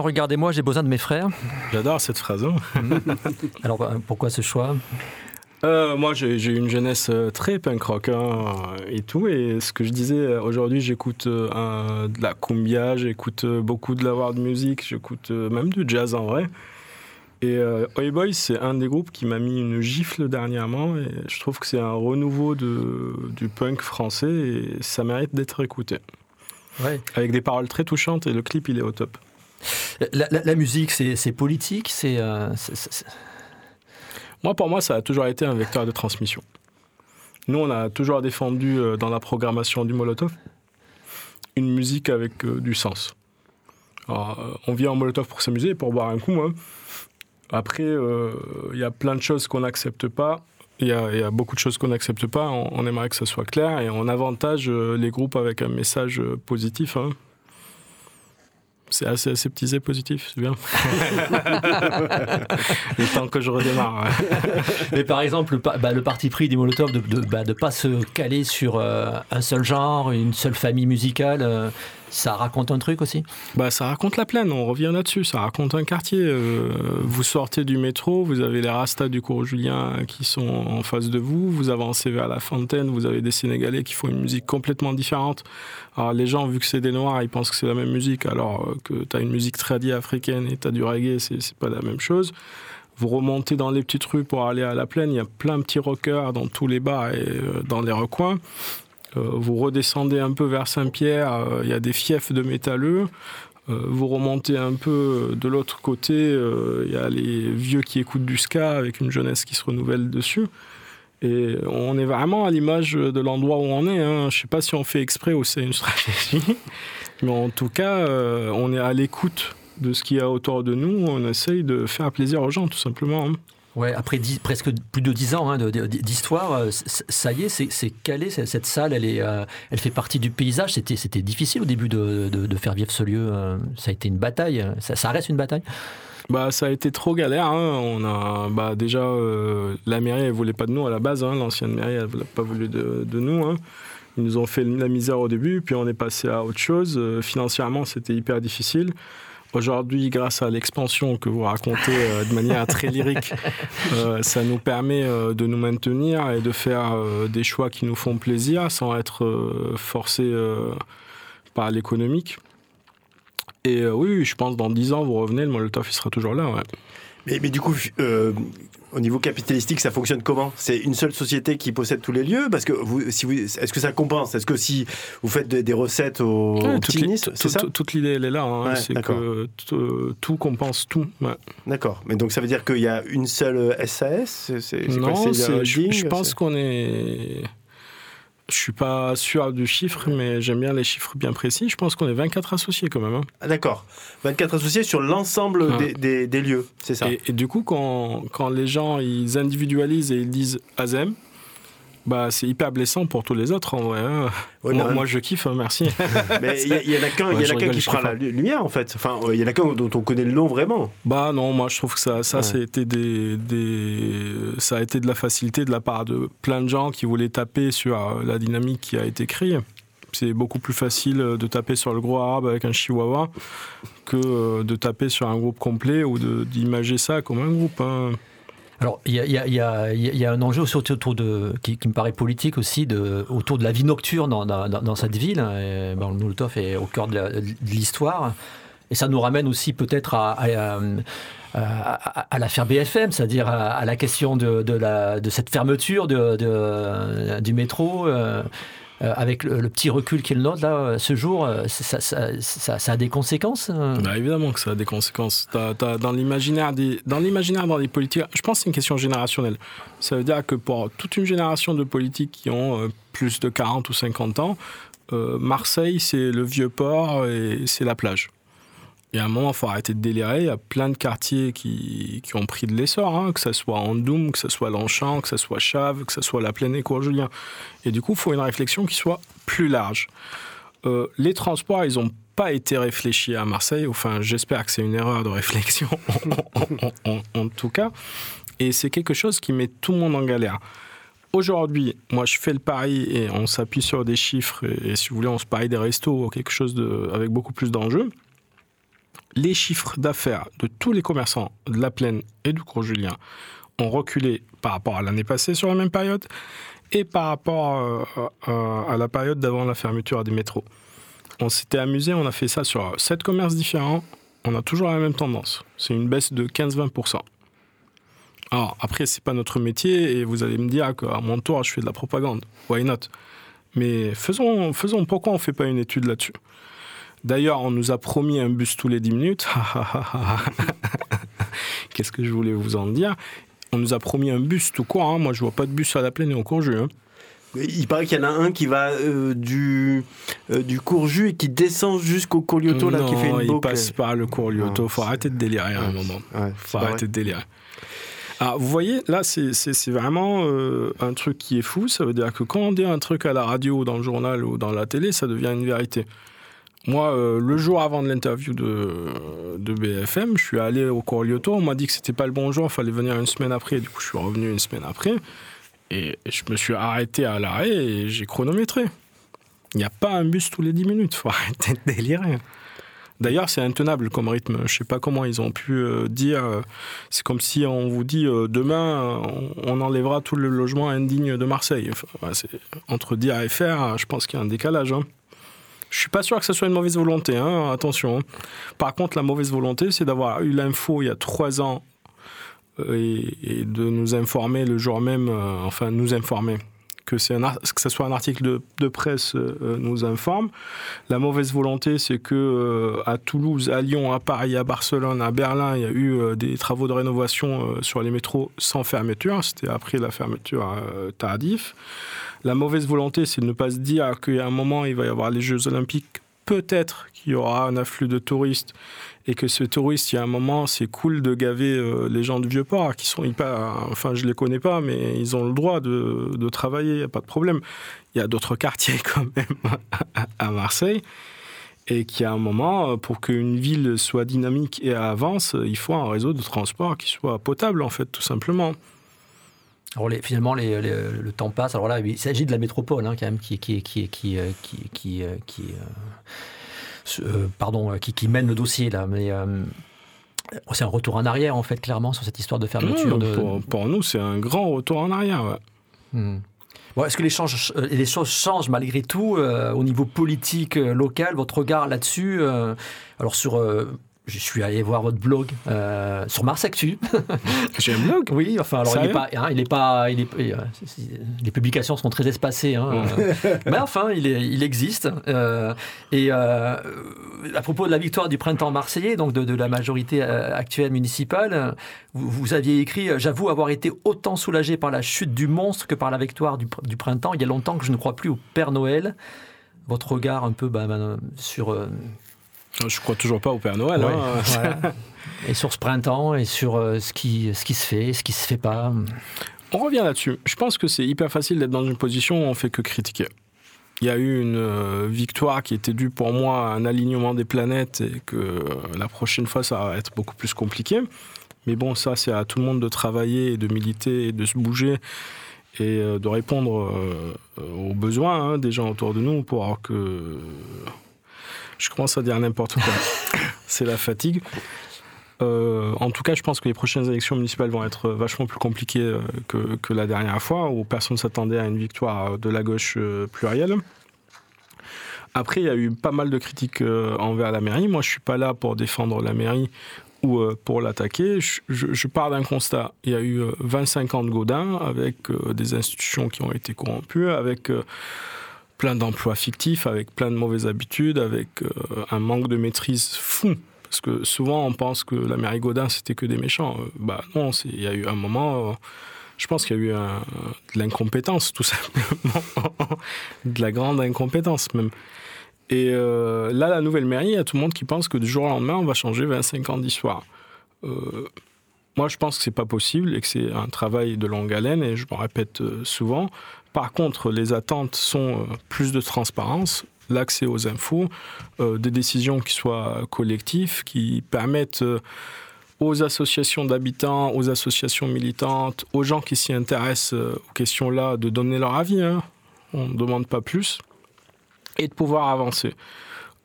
Regardez-moi, j'ai besoin de mes frères. J'adore cette phrase. hein. Alors euh, pourquoi ce choix? Euh, moi, j'ai eu une jeunesse euh, très punk rock hein, et tout. Et ce que je disais, aujourd'hui, j'écoute euh, de la cumbia, j'écoute beaucoup de la world music, j'écoute euh, même du jazz en vrai. Et Oi Boys, c'est un des groupes qui m'a mis une gifle dernièrement. Et je trouve que c'est un renouveau de, du punk français et ça mérite d'être écouté. Ouais. Avec des paroles très touchantes et le clip, il est au top. La, musique, c'est politique, euh, c'est- Moi, pour moi, ça a toujours été un vecteur de transmission. Nous, on a toujours défendu euh, dans la programmation du Molotov une musique avec euh, du sens. On vient en Molotov pour s'amuser pour boire un coup. hein. Après, il y a plein de choses qu'on n'accepte pas. Il y, a, beaucoup de choses qu'on n'accepte pas. On, on aimerait que ça soit clair et on avantage les groupes avec un message positif. hein. C'est assez aseptisé positif, c'est bien. Le temps que je redémarre. Mais par exemple, bah, le parti pris du Molotov de ne bah, pas se caler sur euh, un seul genre, une seule famille musicale, euh, ça raconte un truc aussi? Bah, ça raconte la plaine, on revient là-dessus. Ça raconte un quartier. Euh, vous sortez du métro, vous avez les Rastas du cours Julien qui sont en face de vous. Vous avancez vers la fontaine, vous avez des Sénégalais qui font une musique complètement différente. Alors, les gens, vu que c'est des Noirs, ils pensent que c'est la même musique, alors euh, que tu as une musique tradie africaine et tu as du reggae, c'est c'est pas la même chose. Vous remontez dans les petites rues pour aller à la plaine, il y a plein de petits rockers dans tous les bars et euh, dans les recoins. Euh, vous redescendez un peu vers Saint-Pierre, euh, il y a des fiefs de métalleux. Euh, vous remontez un peu de l'autre côté, il y a les vieux qui écoutent du ska avec une jeunesse qui se renouvelle dessus. Et on est vraiment à l'image de l'endroit où on est. Hein. Je sais pas si on fait exprès ou c'est une stratégie, mais en tout cas, on est à l'écoute de ce qu'il y a autour de nous. On essaye de faire plaisir aux gens, tout simplement. Ouais, après presque plus de dix ans hein, d'histoire, euh, ça y est, c'est calé. Cette salle, elle, est, euh, elle fait partie du paysage. C'était difficile au début de, faire vivre ce lieu. euh, Ça a été une bataille. Ça, reste une bataille. Bah, ça a été trop galère. hein. On a, bah, déjà, la mairie, elle voulait pas de nous à la base. hein. L'ancienne mairie, elle n'a pas voulu de, nous. Ils nous ont fait la misère au début, puis on est passé à autre chose. Financièrement, c'était hyper difficile. Aujourd'hui, grâce à l'expansion que vous racontez euh, de manière très lyrique, euh, ça nous permet euh, de nous maintenir et de faire euh, des choix qui nous font plaisir sans être euh, forcés euh, par l'économique. Et euh, oui, je pense dans 10 ans, vous revenez, le Molotov, il sera toujours là. Ouais. Mais, mais du coup, euh, au niveau capitalistique, ça fonctionne comment? C'est une seule société qui possède tous les lieux? Parce que vous, si vous, est-ce que ça compense? Est-ce que si vous faites des, des recettes aux Ouais, toute l'idée, elle est là. hein. Ouais, c'est que euh, tout compense tout. ouais. D'accord. Mais donc ça veut dire qu'il y a une seule SAS C'est quoi? Non, c'est- je, je pense qu'on est. Je suis pas sûr du chiffre, mais j'aime bien les chiffres bien précis. Je pense qu'on est 24 associés quand même. hein. Ah, D'accord. 24 associés sur l'ensemble des, des- des lieux, c'est ça Et, et du coup, quand, quand les gens ils individualisent et ils disent Azem, bah, c'est hyper blessant pour tous les autres en vrai. hein. Ouais, moi, je kiffe, hein, merci. Mais il y, en a qu'un Ouais, rigole, qui prend la lumière en fait. Enfin, euh, il y en a qu'un dont on connaît le nom vraiment. Bah non, moi je trouve que ça, ça, Ouais. ça a été des, des- ça a été de la facilité de la part de plein de gens qui voulaient taper sur euh, la dynamique qui a été créée. C'est beaucoup plus facile euh, de taper sur le gros arabe avec un chihuahua que euh, de taper sur un groupe complet ou d'imager ça comme un groupe. hein. Alors, il y y y y a un enjeu aussi autour de, qui, qui me paraît politique aussi, de, autour de la vie nocturne dans, dans- dans- cette ville. Et, le Molotov est au cœur de l'histoire. Et ça nous ramène aussi peut-être à, à- à- à- l'affaire BFM, c'est-à-dire à, à la question de, de la, de cette fermeture de, du métro. euh, avec le, petit recul qu'il note là, euh, ce jour, euh, ça, a des conséquences euh? Bah, évidemment que ça a des conséquences. Dans l'imaginaire des, dans politiques, je pense que c'est une question générationnelle. Ça veut dire que pour toute une génération de politiques qui ont euh, plus de 40 ou 50 ans, euh, Marseille c'est le vieux port et c'est la plage. Et à un moment, il faut arrêter de délirer. Il y a plein de quartiers qui, qui ont pris de l'essor, hein, que ce soit Andoum, que ce soit Longchamp, que ce soit Chave, que ce soit la Plaine et Cours-Julien. Et du coup, il faut une réflexion qui soit plus large. Euh, les transports, ils n'ont pas été réfléchis à Marseille. Enfin, j'espère que c'est une erreur de réflexion, en, tout cas. Et c'est quelque chose qui met tout le monde en galère. Aujourd'hui, moi, je fais le pari et on s'appuie sur des chiffres. Et, et si vous voulez, on se parie des restos ou quelque chose de, avec beaucoup plus d'enjeux. Les chiffres d'affaires de tous les commerçants de la Plaine et du Cours Julien ont reculé par rapport à l'année passée sur la même période et par rapport euh, à, à la période d'avant la fermeture des métros. On s'était amusé, on a fait ça sur sept commerces différents. On a toujours la même tendance. C'est une baisse de 15-20%. Alors, après, c'est pas notre métier et vous allez me dire qu'à mon tour, je fais de la propagande. Why not? Mais faisons, faisons, pourquoi on fait pas une étude là-dessus? D'ailleurs, on nous a promis un bus tous les 10 minutes. Qu'est-ce que je voulais vous en dire? On nous a promis un bus tout court. hein. Moi, je vois pas de bus à la plaine et au cours hein. Il paraît qu'il y en a un qui va euh, du, euh, du Courjus et qui descend jusqu'au Collioto, là, qui fait Non, une il boucle. passe par le cours Lyoto. Non, Faut arrêter de délirer à un Ouais. moment. Ouais, Faut arrêter de délirer. Alors, vous voyez, là, c'est- vraiment euh, un truc qui est fou. Ça veut dire que quand on dit un truc à la radio, dans le journal ou dans la télé, ça devient une vérité. Moi, euh, le jour avant de l'interview de, BFM, je suis allé au cours. On m'a dit que c'était pas le bon jour, il fallait venir une semaine après. Du coup, je suis revenu une semaine après. Et je me suis arrêté à l'arrêt et j'ai chronométré. Il n'y a pas un bus tous les 10 minutes. faut arrêter de délirer. D'ailleurs, c'est intenable comme rythme. Je sais pas comment ils ont pu euh, dire. euh, c'est comme si on vous dit demain, on, enlèvera tout le logement indigne de Marseille. Entre dire et faire, je pense qu'il y a un décalage. Hein. Je suis pas sûr que ce soit une mauvaise volonté. hein, attention. hein. Par contre, la mauvaise volonté, c'est d'avoir eu l'info il y a trois ans euh, et, de nous informer le jour même, euh, enfin nous informer. Que, un que ce soit un article de, presse euh, nous informe. La mauvaise volonté, c'est que à Toulouse, à Lyon, à Paris, à Barcelone, à Berlin, il y a eu des travaux de rénovation sur les métros sans fermeture. C'était après la fermeture tardive. La mauvaise volonté, c'est de ne pas se dire qu'à un moment, il va y avoir les Jeux Olympiques. Peut-être qu'il y aura un afflux de touristes et que ce touriste, il y a un moment, c'est cool de gaver euh, les gens du Vieux-Port qui sont hyper. Enfin, je les connais pas, mais ils ont le droit de, de travailler, il n'y a pas de problème. Il y a d'autres quartiers quand même à Marseille. Et qu'il y a un moment, euh, pour qu'une ville soit dynamique et avance, il faut un réseau de transport qui soit potable, en fait, tout simplement. Alors les- finalement, les- les- le temps passe. Alors là, il s'agit de la métropole, hein, quand même, qui, qui, qui, qui, qui, qui, qui, euh, ce- euh, pardon, qui, qui mène le dossier là. Mais euh, c'est un retour en arrière, en fait, clairement, sur cette histoire de fermeture. Mmh, de... pour, pour nous, c'est un grand retour en arrière. ouais. Hmm. Bon, Est-ce que les, changes- euh, les choses changent malgré tout euh, au niveau politique local Votre regard là-dessus Alors sur, je suis allé voir votre blog euh, sur Mars Actu. J'ai un blog. Oui, enfin alors il est pas, hein, il est pas, il est, euh, c'est- c'est- les publications sont très espacées, hein, euh, mais enfin il, est, il existe. euh, et euh, à propos de la victoire du printemps marseillais, donc de, de la majorité euh, actuelle municipale, euh, vous, vous aviez écrit euh, J'avoue avoir été autant soulagé par la chute du monstre que par la victoire du, pr- du printemps. Il y a longtemps que je ne crois plus au Père Noël. Votre regard un peu bah, bah, sur euh, Je crois toujours pas au Père Noël. ouais, hein. voilà. et sur ce printemps et sur euh, ce qui ce qui se fait, ce qui se fait pas. On revient là-dessus. Je pense que c'est hyper facile d'être dans une position où on fait que critiquer. Il y a eu une euh, victoire qui était due pour moi à un alignement des planètes et que euh, la prochaine fois ça va être beaucoup plus compliqué. Mais bon, ça c'est à tout le monde de travailler et de militer et de se bouger et de répondre aux besoins hein, des gens autour de nous pour que je commence à dire n'importe quoi. c'est la fatigue. Euh, en tout cas, je pense que les prochaines élections municipales vont être vachement plus compliquées euh, que, que la dernière fois, où personne ne s'attendait à une victoire de la gauche euh, plurielle. Après, il y a eu pas mal de critiques euh, envers la mairie. Moi, je suis pas là pour défendre la mairie ou euh, pour l'attaquer. Je, je- je pars d'un constat. Il y a eu euh, 25 ans de Godin avec euh, des institutions qui ont été corrompues, avec euh, plein d'emplois fictifs, avec plein de mauvaises habitudes, avec euh, un manque de maîtrise fou. Parce que souvent, on pense que la mairie Godin, c'était que des méchants. Euh, bah non, il y a eu un moment... euh, je pense qu'il y a eu de l'incompétence, tout simplement. de la grande incompétence, même. Et là, la nouvelle mairie, il y a tout le monde qui pense que du jour au lendemain, on va changer 25 ans d'histoire. Moi, je pense que c'est pas possible et que c'est un travail de longue haleine, et je me répète souvent. Par contre, les attentes sont euh, plus de transparence, l'accès aux infos, euh, des décisions qui soient collectives, qui permettent euh, aux associations d'habitants, aux associations militantes, aux gens qui s'y intéressent aux questions-là, de donner leur avis. hein. On ne demande pas plus et de pouvoir avancer.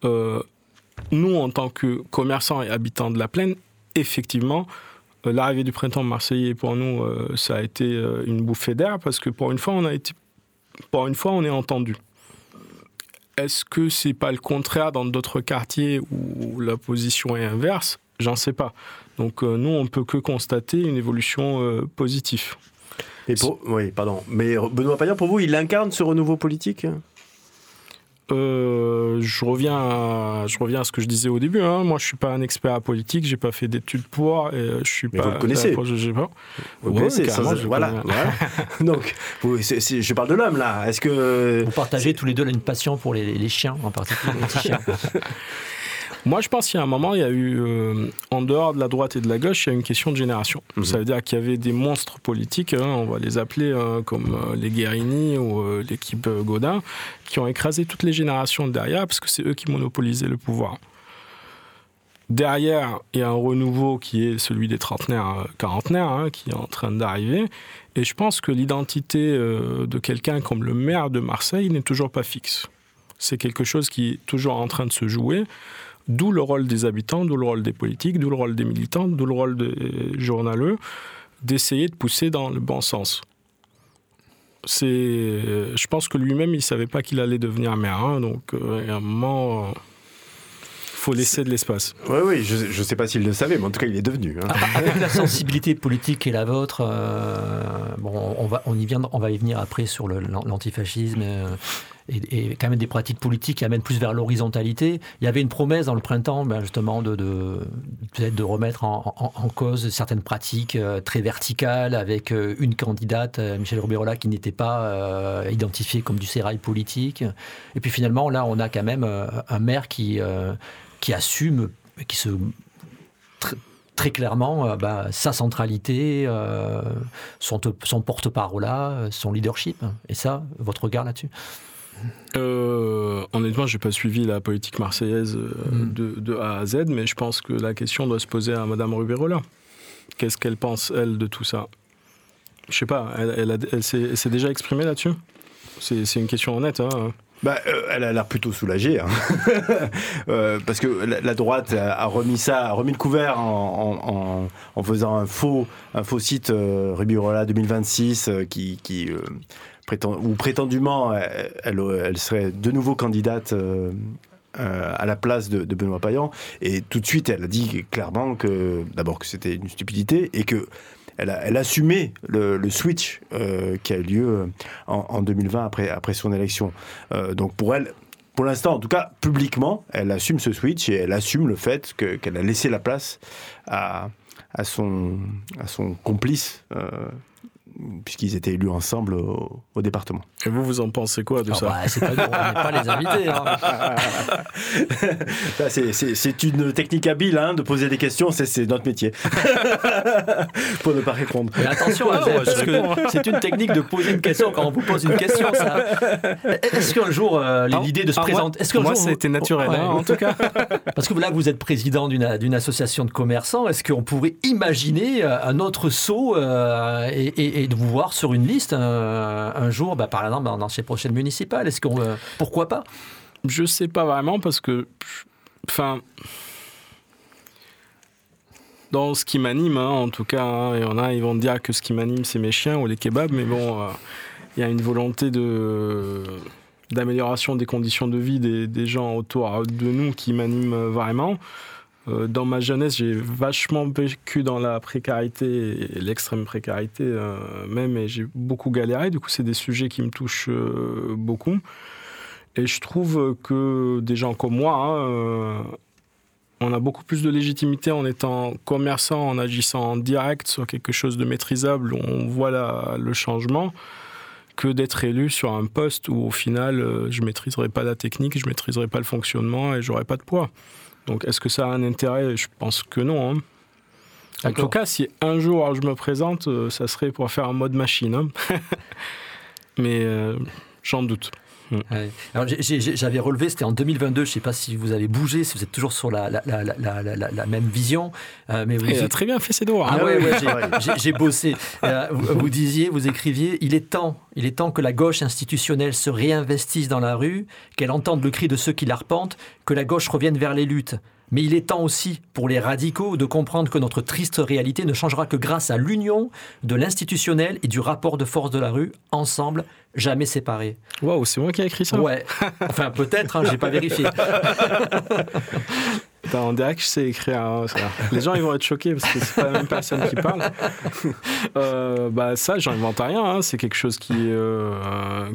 Nous, en tant que commerçants et habitants de la plaine, effectivement, l'arrivée du printemps marseillais pour nous, euh, ça a été euh, une bouffée d'air parce que pour une fois, on a été, pour une fois, on est entendu. Est-ce que c'est pas le contraire dans d'autres quartiers où la position est inverse? J'en sais pas. Donc euh, nous, on peut que constater une évolution euh, positive. Oui, pardon. Mais Benoît Payan, pour vous, il incarne ce renouveau politique? Euh, je reviens, à, je reviens à ce que je disais au début. hein. Moi, je suis pas un expert à politique. J'ai pas fait d'études pour. Et euh, je suis Mais pas. vous le connaissez. Je sais pas. Vous Ouais, connaissez, je voilà. Donc, vous- c'est- c'est- je parle de l'homme là. Est-ce que Vous partagez tous les deux là, une passion pour les, les chiens, en particulier les petits chiens. Moi, je pense qu'il y a un moment, il y a eu, euh, en dehors de la droite et de la gauche, il y a une question de génération. Mhm. Ça veut dire qu'il y avait des monstres politiques, hein, on va les appeler hein, comme euh, les Guérini ou euh, l'équipe euh, Godin, qui ont écrasé toutes les générations derrière, parce que c'est eux qui monopolisaient le pouvoir. Derrière, il y a un renouveau qui est celui des trentenaires, euh, quarantenaires, hein, qui est en train d'arriver. Et je pense que l'identité euh, de quelqu'un comme le maire de Marseille n'est toujours pas fixe. C'est quelque chose qui est toujours en train de se jouer. D'où le rôle des habitants, d'où le rôle des politiques, d'où le rôle des militants, d'où le rôle des journaleux, d'essayer de pousser dans le bon sens. C'est, je pense que lui-même, il savait pas qu'il allait devenir maire, hein, donc euh, y a un moment, euh, faut laisser de l'espace. Oui, oui, je ne sais pas s'il le savait, mais en tout cas, il est devenu. hein. Avec la sensibilité politique qui est la vôtre, euh, bon, on va, on, y vient, on va y venir après sur l'antifascisme euh, et, quand même des pratiques politiques qui amènent plus vers l'horizontalité. Il y avait une promesse dans le printemps, ben, justement, de, remettre en, cause certaines pratiques euh, très verticales avec euh, une candidate, euh, Michel Rubirola, qui n'était pas identifiée comme du sérail politique. Et puis finalement, là, on a quand même un maire qui, qui assume, qui se tr- très clairement bah, sa centralité, son, son porte-parole, son leadership. Et ça, votre regard là-dessus? Euh, honnêtement, j'ai pas suivi la politique marseillaise euh, Mm. de, de A à Z, mais je pense que la question doit se poser à Madame Rubirola. Qu'est-ce qu'elle pense elle de tout ça? Je sais pas. Elle, elle, a- elle s'est elle s'est déjà exprimée là-dessus? C'est une question honnête. Hein. Bah, euh, elle a l'air plutôt soulagée, hein. Euh, parce que la, la droite a, remis ça, a remis le couvert en, en- en- en faisant un faux, un faux site euh, Rubirola 2026 euh, qui, qui ou prétendument elle, elle, elle serait de nouveau candidate. euh, euh, à la place de, Benoît Payan et tout de suite elle a dit clairement que d'abord que c'était une stupidité et que elle elle assumait le, switch euh, qui a eu lieu en, en 2020 après, après son élection. Euh, donc pour elle, pour l'instant, en tout cas, publiquement, elle assume ce switch et elle assume le fait que- qu'elle a laissé la place à, à, son, à son complice, euh, puisqu'ils étaient élus ensemble au, au département. Et vous, vous en pensez quoi de Ah ça bah, c'est pas, on n'est pas les invités. hein. Ça, c'est- C'est c'est une technique habile hein, de poser des questions, c'est- c'est notre métier. pour ne pas répondre. Mais attention, Ah parce que c'est une technique de poser une question quand on vous pose une question. ça. Est-ce qu'un jour, euh, l'idée de se ah, présenter. Est-ce qu'un moi, jour, ça a vous- été naturel, Ouais. hein, en tout cas. Parce que là, vous êtes président d'une d'une association de commerçants. Est-ce qu'on pourrait imaginer euh, un autre saut euh, et, et- et de vous voir sur une liste euh, un jour, bah, par exemple, dans, ces prochaines municipales Est-ce qu'on, euh, pourquoi pas? Je sais pas vraiment parce que, enfin, dans ce qui m'anime, hein, en tout cas, hein, y en a, ils vont dire que ce qui m'anime, c'est mes chiens ou les kebabs, mais bon, euh, il y a une volonté de d'amélioration des conditions de vie des, des gens autour de nous qui m'anime vraiment. Euh, dans ma jeunesse, j'ai vachement vécu dans la précarité l'extrême précarité euh, même, et j'ai beaucoup galéré. Du coup, c'est des sujets qui me touchent euh, beaucoup. Et je trouve que des gens comme moi, hein, on a beaucoup plus de légitimité en étant commerçant, en agissant en direct sur quelque chose de maîtrisable, on voit le changement, que d'être élu sur un poste où au final, je maîtriserai pas la technique, je maîtriserai pas le fonctionnement et j'aurai pas de poids. Donc, est-ce que ça a un intérêt? Je pense que non. hein. En tout cas, si un jour je me présente, euh, ça serait pour faire un mode machine. hein. Mais euh, j'en doute. J'ai- j'avais relevé, c'était en 2022, je ne sais pas si vous avez bougé, si vous êtes toujours sur la, la, la, la, la- la- la même vision, euh, mais vous Il a dites- très bien fait ses devoirs. Ah hein. ouais, ouais, ouais, j'ai- ouais. j'ai- j'ai bossé. Euh, vous, vous disiez, vous écriviez, il est temps, il est temps que la gauche institutionnelle se réinvestisse dans la rue, qu'elle entende le cri de ceux qui l'arpentent, que la gauche revienne vers les luttes. Mais il est temps aussi pour les radicaux de comprendre que notre triste réalité ne changera que grâce à l'union de l'institutionnel et du rapport de force de la rue, ensemble, jamais séparés. Waouh, c'est moi qui ai écrit ça. Ouais, enfin peut-être, hein, j'ai pas vérifié. Putain, on dirait que je sais écrire. hein, ça. Les gens ils vont être choqués parce que c'est pas la même personne qui parle. Euh, bah ça, j'invente rien. hein, C'est quelque chose qui euh,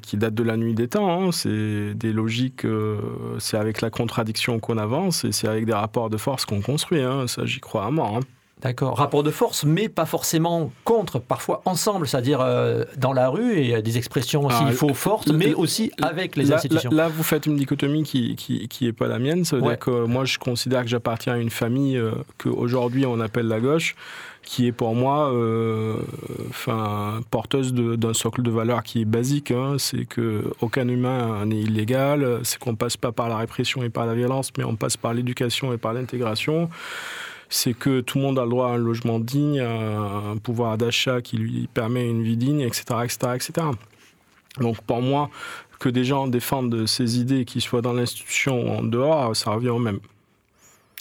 qui date de la nuit des temps. hein, C'est des logiques. euh, c'est avec la contradiction qu'on avance et c'est avec des rapports de force qu'on construit. hein, Ça, j'y crois à mort. D'accord, rapport de force, mais pas forcément contre, parfois ensemble, c'est-à-dire euh, dans la rue, et a des expressions aussi, Ah, il faut fortes, mais aussi avec les Là- institutions. Là, là, vous faites une dichotomie qui, qui, qui est pas la mienne. Ça veut Ouais. dire que moi, je considère que j'appartiens à une famille euh, qu'aujourd'hui on appelle la gauche, qui est pour moi euh, porteuse d'un socle de valeurs qui est basique. hein. c'est que aucun humain n'est illégal. C'est qu'on passe pas par la répression et par la violence, mais on passe par l'éducation et par l'intégration. C'est que tout le monde a le droit à un logement digne, à un pouvoir d'achat qui lui permet une vie digne, etc., etc., etc. Donc pour moi, que des gens défendent ces idées, qu'ils soient dans l'institution ou en dehors, ça revient au même.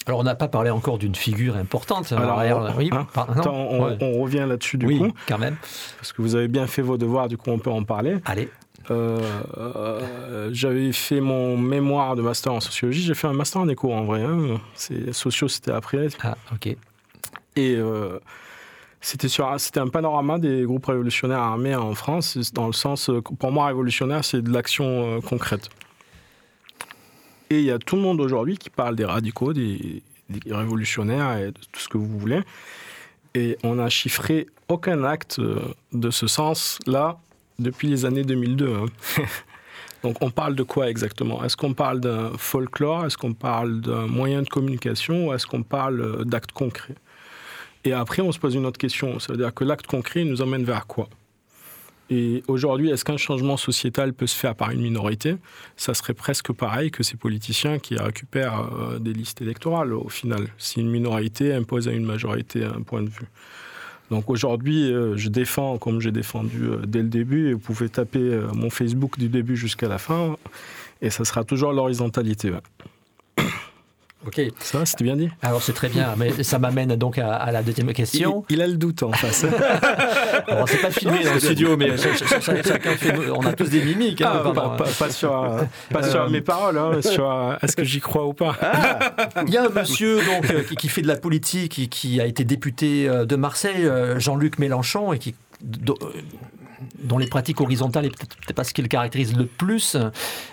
Alors on n'a pas parlé encore d'une figure importante. Alors, arrière- oui, hein, Attends, on, ouais. on revient là-dessus du oui, coup, quand même. parce que vous avez bien fait vos devoirs, du coup on peut en parler. Allez, Euh, euh, J'avais fait mon mémoire de master en sociologie, j'ai fait un master en éco en vrai. hein. C'est sociaux, c'était après. ah, ok. Et euh, c'était sur un- c'était un panorama des groupes révolutionnaires armés en France, dans le sens, pour moi, révolutionnaire, c'est de l'action euh, concrète. Et il y a tout le monde aujourd'hui qui parle des radicaux, des, des révolutionnaires et de tout ce que vous voulez. Et on n'a chiffré aucun acte de ce sens-là depuis les années 2002. hein. Donc on parle de quoi exactement? Est-ce qu'on parle d'un folklore? Est-ce qu'on parle d'un moyen de communication? Ou est-ce qu'on parle euh, d'actes concrets? Et après, on se pose une autre question. Ça veut dire que l'acte concret nous emmène vers quoi? Et aujourd'hui, est-ce qu'un changement sociétal peut se faire par une minorité? Ça serait presque pareil que ces politiciens qui récupèrent euh, des listes électorales au final, si une minorité impose à une majorité un point de vue. Donc aujourd'hui, euh, je défends comme j'ai défendu euh, dès le début, et vous pouvez taper euh, mon Facebook du début jusqu'à la fin, et ça sera toujours l'horizontalité. Ok. Ça, va, c'était bien dit Alors c'est très bien, mais ça m'amène donc à, à la deuxième question. il, il a le doute en face. Alors c'est pas filmé dans le studio, mais ch- ch- ch- chacun fait, on a tous des mimiques. hein, Ah, pas, pas- pas sur, euh, pas sur Euh, mes paroles, hein, mais sur euh, est-ce que j'y crois ou pas? Il y a un monsieur donc, euh, qui, qui fait de la politique, qui, qui a été député euh, de Marseille, euh, Jean-Luc Mélenchon, et qui, euh, dont les pratiques horizontales est peut-être pas ce qui le caractérise le plus.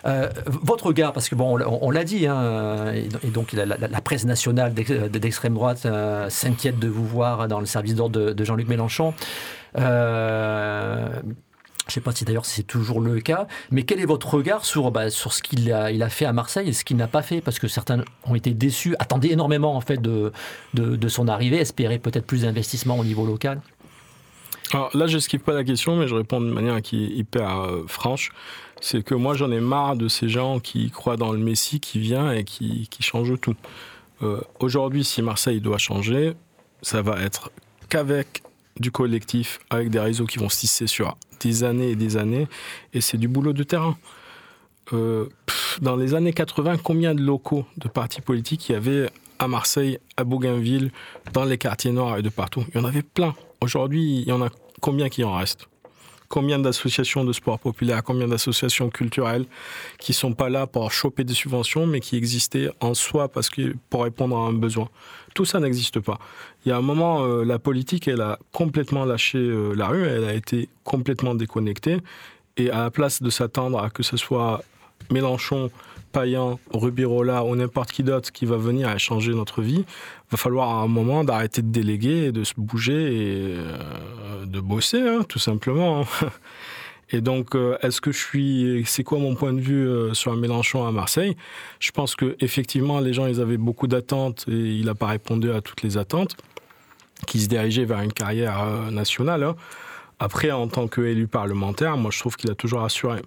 Euh, votre regard, parce que bon, on, l'a- dit, hein, et, donc la, presse nationale d'ex- d'extrême droite euh, s'inquiète de vous voir dans le service d'ordre de, Jean-Luc Mélenchon. Euh, je ne sais pas si d'ailleurs c'est toujours le cas, mais quel est votre regard sur, bah, sur ce qu'il a, fait à Marseille et ce qu'il n'a pas fait? Parce que certains ont été déçus, attendaient énormément en fait de, de, son arrivée, espéraient peut-être plus d'investissement au niveau local. Alors là, je n'esquive pas la question, mais je réponds de manière qui est hyper euh, franche. C'est que moi, j'en ai marre de ces gens qui croient dans le Messie qui vient et qui, qui change tout. Euh, Aujourd'hui, si Marseille doit changer, ça va être qu'avec du collectif, avec des réseaux qui vont se tisser sur des années et des années, et c'est du boulot de terrain. Euh, dans les années 80, combien de locaux de partis politiques il y avait à Marseille, à Bougainville, dans les quartiers noirs et de partout? Il y en avait plein. Aujourd'hui, il y en a combien qui en restent? Combien d'associations de sport populaire, combien d'associations culturelles qui sont pas là pour choper des subventions, mais qui existaient en soi parce que pour répondre à un besoin? Tout ça n'existe pas. Il y a un moment, euh, la politique, elle a complètement lâché euh, la rue, elle a été complètement déconnectée. Et à la place de s'attendre à que ce soit Mélenchon, Payan, Rubirola ou n'importe qui d'autre qui va venir et changer notre vie, va falloir à un moment d'arrêter de déléguer de se bouger et euh, de bosser, hein, tout simplement. Et donc, euh, est-ce que je suis, c'est quoi mon point de vue euh, sur Mélenchon à Marseille? Je pense que effectivement, les gens, ils avaient beaucoup d'attentes et il n'a pas répondu à toutes les attentes, qui se dirigeaient vers une carrière nationale. hein. Après, en tant qu'élu parlementaire, moi, je trouve qu'il a toujours assuré.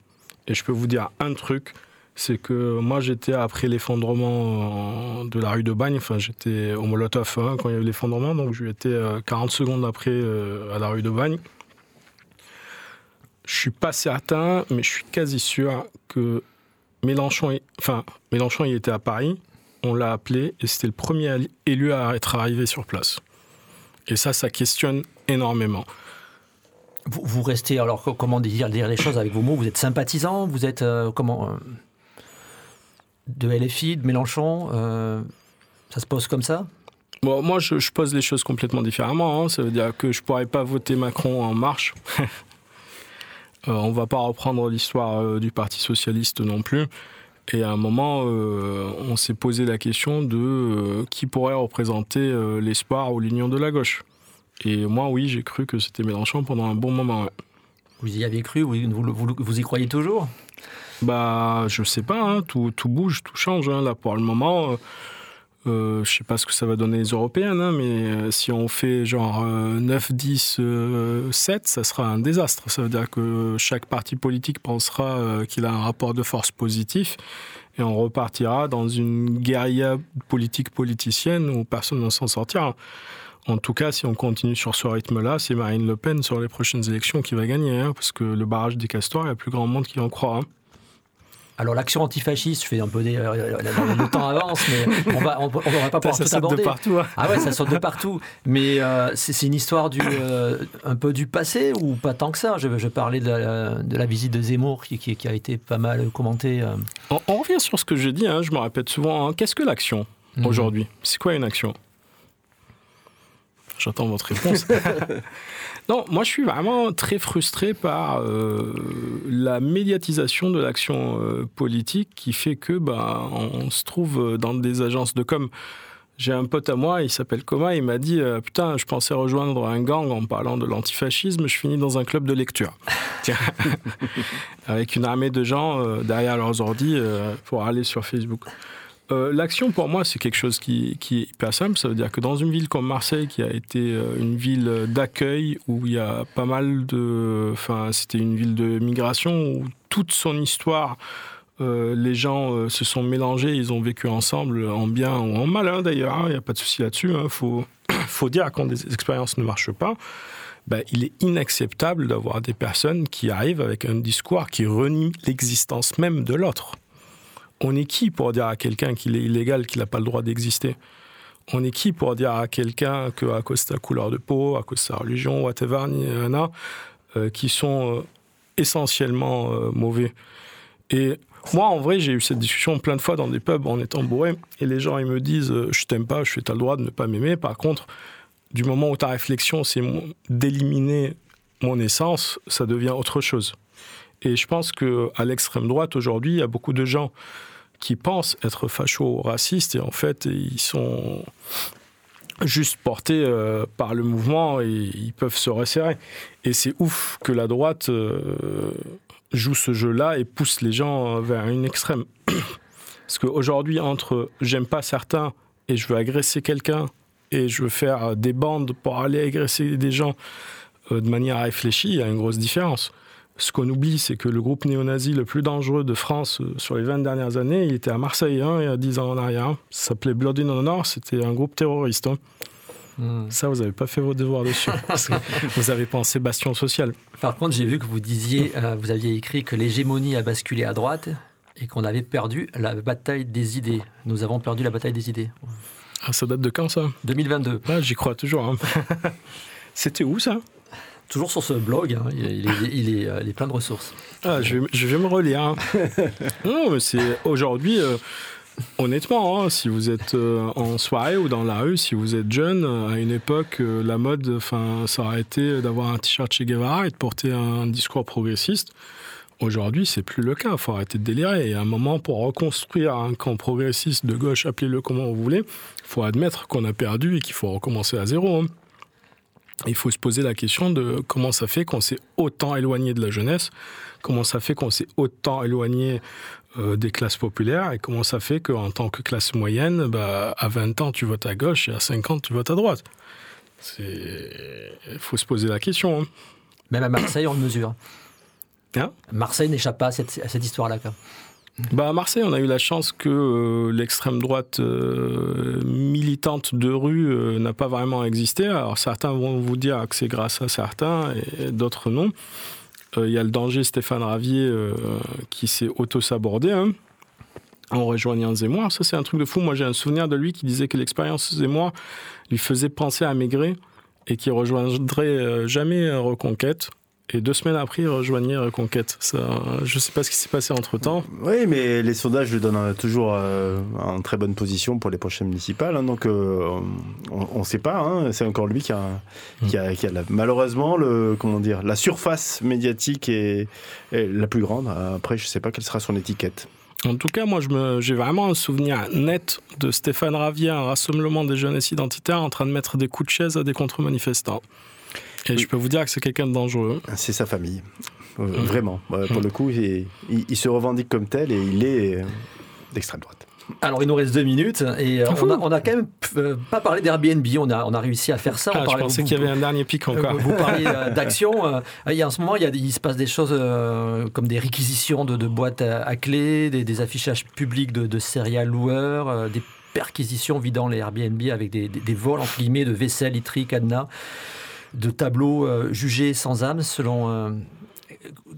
Et je peux vous dire un truc, c'est que moi, j'étais après l'effondrement euh, de la rue de Bagne, enfin, j'étais au Molotov hein, quand il y a eu l'effondrement, donc je étais 40 secondes après euh, à la rue de Bagne. Je suis pas certain, mais je suis quasi sûr que Mélenchon, enfin, Mélenchon, il était à Paris, on l'a appelé et c'était le premier élu à être arrivé sur place. Et ça, ça questionne énormément. Vous, vous restez, alors co- comment dire, les choses avec vos mots? Vous êtes sympathisant? Vous êtes euh, comment euh, De LFI, de Mélenchon euh, Ça se pose comme ça? Bon, moi, je, je pose les choses complètement différemment. hein. Ça veut dire que je pourrais pas voter Macron en marche. Euh, on va pas reprendre l'histoire euh, du Parti socialiste non plus. Et à un moment, euh, on s'est posé la question de qui pourrait représenter l'espoir ou l'union de la gauche. Et moi, oui, j'ai cru que c'était Mélenchon pendant un bon moment. ouais. Vous y aviez cru? Vous, vous, vous- vous y croyez toujours? Bah, je sais pas, hein, tout, tout bouge, tout change. hein. Là, pour le moment, euh, euh, je sais pas ce que ça va donner les européennes, hein, mais euh, si on fait genre euh, 9, 10, euh, 7, ça sera un désastre. Ça veut dire que chaque parti politique pensera euh, qu'il a un rapport de force positif et on repartira dans une guérilla politique politicienne où personne ne s'en sortira. En tout cas, si on continue sur ce rythme-là, c'est Marine Le Pen sur les prochaines élections qui va gagner, parce que le barrage des castors, il y a plus grand monde qui en croit. Alors l'action antifasciste, je fais un peu des, euh, le temps avance, mais on va, on, on va pas pouvoir ça tout saute de partout. hein. Ah ouais, ça saute de partout. Mais euh, c'est une histoire du, euh, un peu du passé ou pas tant que ça? Je, je parlais de la, de la visite de Zemmour qui, qui- qui a été pas mal commentée. euh. On, on revient sur ce que j'ai dit, hein, je me répète souvent. hein. Qu'est-ce que l'action Mhm. aujourd'hui? C'est quoi une action? J'attends votre réponse. non, moi je suis vraiment très frustré par euh, la médiatisation de l'action euh, politique qui fait que bah, on se trouve dans des agences de com. J'ai un pote à moi, il s'appelle Coma, il m'a dit euh, Putain, je pensais rejoindre un gang en parlant de l'antifascisme, je finis dans un club de lecture. Tiens. Avec une armée de gens euh, derrière leurs ordis euh, pour aller sur Facebook. Euh, L'action, pour moi, c'est quelque chose qui, est hyper simple. Ça veut dire que dans une ville comme Marseille, qui a été euh, une ville d'accueil, où il y a pas mal de... Enfin, c'était une ville de migration, où toute son histoire, euh, les gens euh, se sont mélangés, ils ont vécu ensemble, en bien ou en mal, hein, d'ailleurs. hein, Il n'y a pas de souci là-dessus. Il faut, faut dire quand des expériences ne marchent pas, ben, il est inacceptable d'avoir des personnes qui arrivent avec un discours qui renie l'existence même de l'autre. On est qui pour dire à quelqu'un qu'il est illégal, qu'il n'a pas le droit d'exister? On est qui pour dire à quelqu'un qu'à cause de sa couleur de peau, à cause de sa religion, whatever, euh, qui sont euh, essentiellement euh, mauvais? Et moi, en vrai, j'ai eu cette discussion plein de fois dans des pubs en étant bourré, et les gens, ils me disent euh, Je t'aime pas, je fais, t'as le droit de ne pas m'aimer. Par contre, du moment où ta réflexion, c'est d'éliminer mon essence, ça devient autre chose. Et je pense que à l'extrême droite aujourd'hui, il y a beaucoup de gens qui pensent être facho-racistes et en fait, ils sont juste portés euh, par le mouvement et ils peuvent se resserrer. Et c'est ouf que la droite euh, joue ce jeu-là et pousse les gens vers une extrême. Parce qu'aujourd'hui, entre j'aime pas certains et je veux agresser quelqu'un et je veux faire des bandes pour aller agresser des gens euh, de manière réfléchie, il y a une grosse différence. Ce qu'on oublie, c'est que le groupe néo-nazi le plus dangereux de France euh, sur les 20 dernières années, il était à Marseille, hein, il y a 10 ans en arrière. Ça s'appelait Blood in Honor, c'était un groupe terroriste. hein. Hmm. Ça, vous n'avez pas fait vos devoirs dessus. parce que vous avez pensé bastion social. Par contre, j'ai vu que vous disiez, euh, vous aviez écrit que l'hégémonie a basculé à droite et qu'on avait perdu la bataille des idées. Nous avons perdu la bataille des idées. Ah, ça date de quand ça? 2022. ah, J'y crois toujours. hein. C'était où ça? Toujours sur ce blog, hein, il, est, il est- il est, euh, il est plein de ressources. ah, je, vais, je vais me relire. hein. non, mais c'est aujourd'hui. euh, honnêtement, hein, si vous êtes euh, en soirée ou dans la rue, si vous êtes jeune, à une époque, euh, la mode, enfin, ça aurait été d'avoir un t-shirt Che Guevara et de porter un discours progressiste. Aujourd'hui, c'est plus le cas. Il faut arrêter de délirer. Et à un moment, pour reconstruire un camp progressiste de gauche, appelez-le comment vous voulez, il faut admettre qu'on a perdu et qu'il faut recommencer à zéro. hein. Il faut se poser la question de comment ça fait qu'on s'est autant éloigné de la jeunesse, comment ça fait qu'on s'est autant éloigné euh, des classes populaires et comment ça fait qu'en tant que classe moyenne, bah, à 20 ans, tu votes à gauche et à 50, tu votes à droite. Il faut se poser la question. hein. Même à Marseille, on le mesure. Hein? Marseille n'échappe pas à cette, à cette histoire-là. Bah à Marseille, on a eu la chance que euh, l'extrême droite euh, militante de rue euh, n'a pas vraiment existé. Alors certains vont vous dire que c'est grâce à certains et d'autres non. Il y a le danger Stéphane Ravier qui s'est auto-sabordé hein, en rejoignant Zemmour. Ça, c'est un truc de fou. Moi, j'ai un souvenir de lui qui disait que l'expérience Zemmour lui faisait penser à Maigret et qui rejoindrait jamais Reconquête. Et deux semaines après, il rejoignait Reconquête. Ça, je sais pas ce qui s'est passé entre temps. Oui, mais les sondages le donnent euh, toujours euh, en très bonne position pour les prochaines municipales. hein, donc, euh, on ne sait pas. hein, c'est encore lui qui a, qui a, qui a la- malheureusement le, comment dire, la surface médiatique est, est la plus grande. Après, je ne sais pas quelle sera son étiquette. En tout cas, moi, j'ai vraiment un souvenir net de Stéphane Ravier, un rassemblement des jeunesses identitaires en train de mettre des coups de chaise à des contre-manifestants. Et Oui. je peux vous dire que c'est quelqu'un de dangereux. C'est sa famille. Euh, Vraiment. Euh, pour le coup, il, il- il se revendique comme tel et il est euh, d'extrême droite. Alors, il nous reste deux minutes et euh, on, a, on a quand même euh, pas parlé d'Airbnb. On a, on a réussi à faire ça. On Ah, je parlait- pensais vous- qu'il y avait un dernier pic Euh, encore. Vous euh, d'action. euh, il y a, en ce moment, il, y a, des- il se passe des choses euh, comme des réquisitions de, de boîtes à, à clés, des, des affichages publics de, de serial loueurs, euh, des perquisitions vidant les Airbnb avec des, des- des vols entre guillemets de vaisselle, literie, cadenas, de tableaux euh, jugés sans âme selon. euh,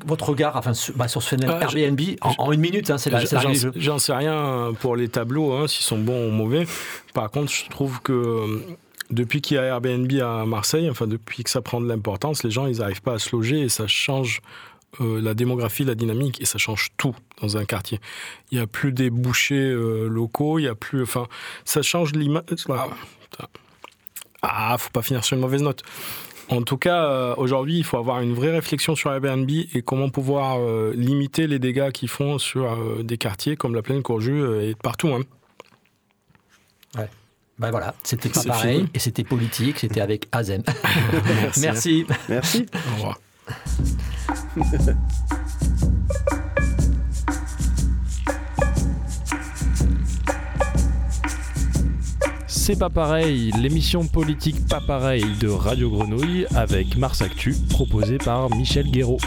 votre regard enfin, sur, bah, sur ce phénomène Ah, Airbnb en, en une minute, hein, c'est la, c'est la J'en sais rien pour les tableaux, hein, s'ils sont bons ou mauvais. Par contre, je trouve que euh, depuis qu'il y a Airbnb à Marseille, enfin depuis que ça prend de l'importance, les gens ils n'arrivent pas à se loger et ça change euh, la démographie, la dynamique et ça change tout dans un quartier. Il n'y a plus des bouchers euh, locaux, il y a plus, enfin, ça change l'image. Ah. Ah, faut pas finir sur une mauvaise note. En tout cas, euh, aujourd'hui, il faut avoir une vraie réflexion sur Airbnb et comment pouvoir euh, limiter les dégâts qu'ils font sur euh, des quartiers comme la Plaine Courjus euh, et partout. hein. Ben voilà, c'était pas pareil fini. et c'était politique, c'était avec Azem. Merci. Merci. Merci. Au revoir. C'est pas pareil, l'émission politique pas pareil de Radio Grenouille avec Mars Actu, proposée par Michel Guéraud.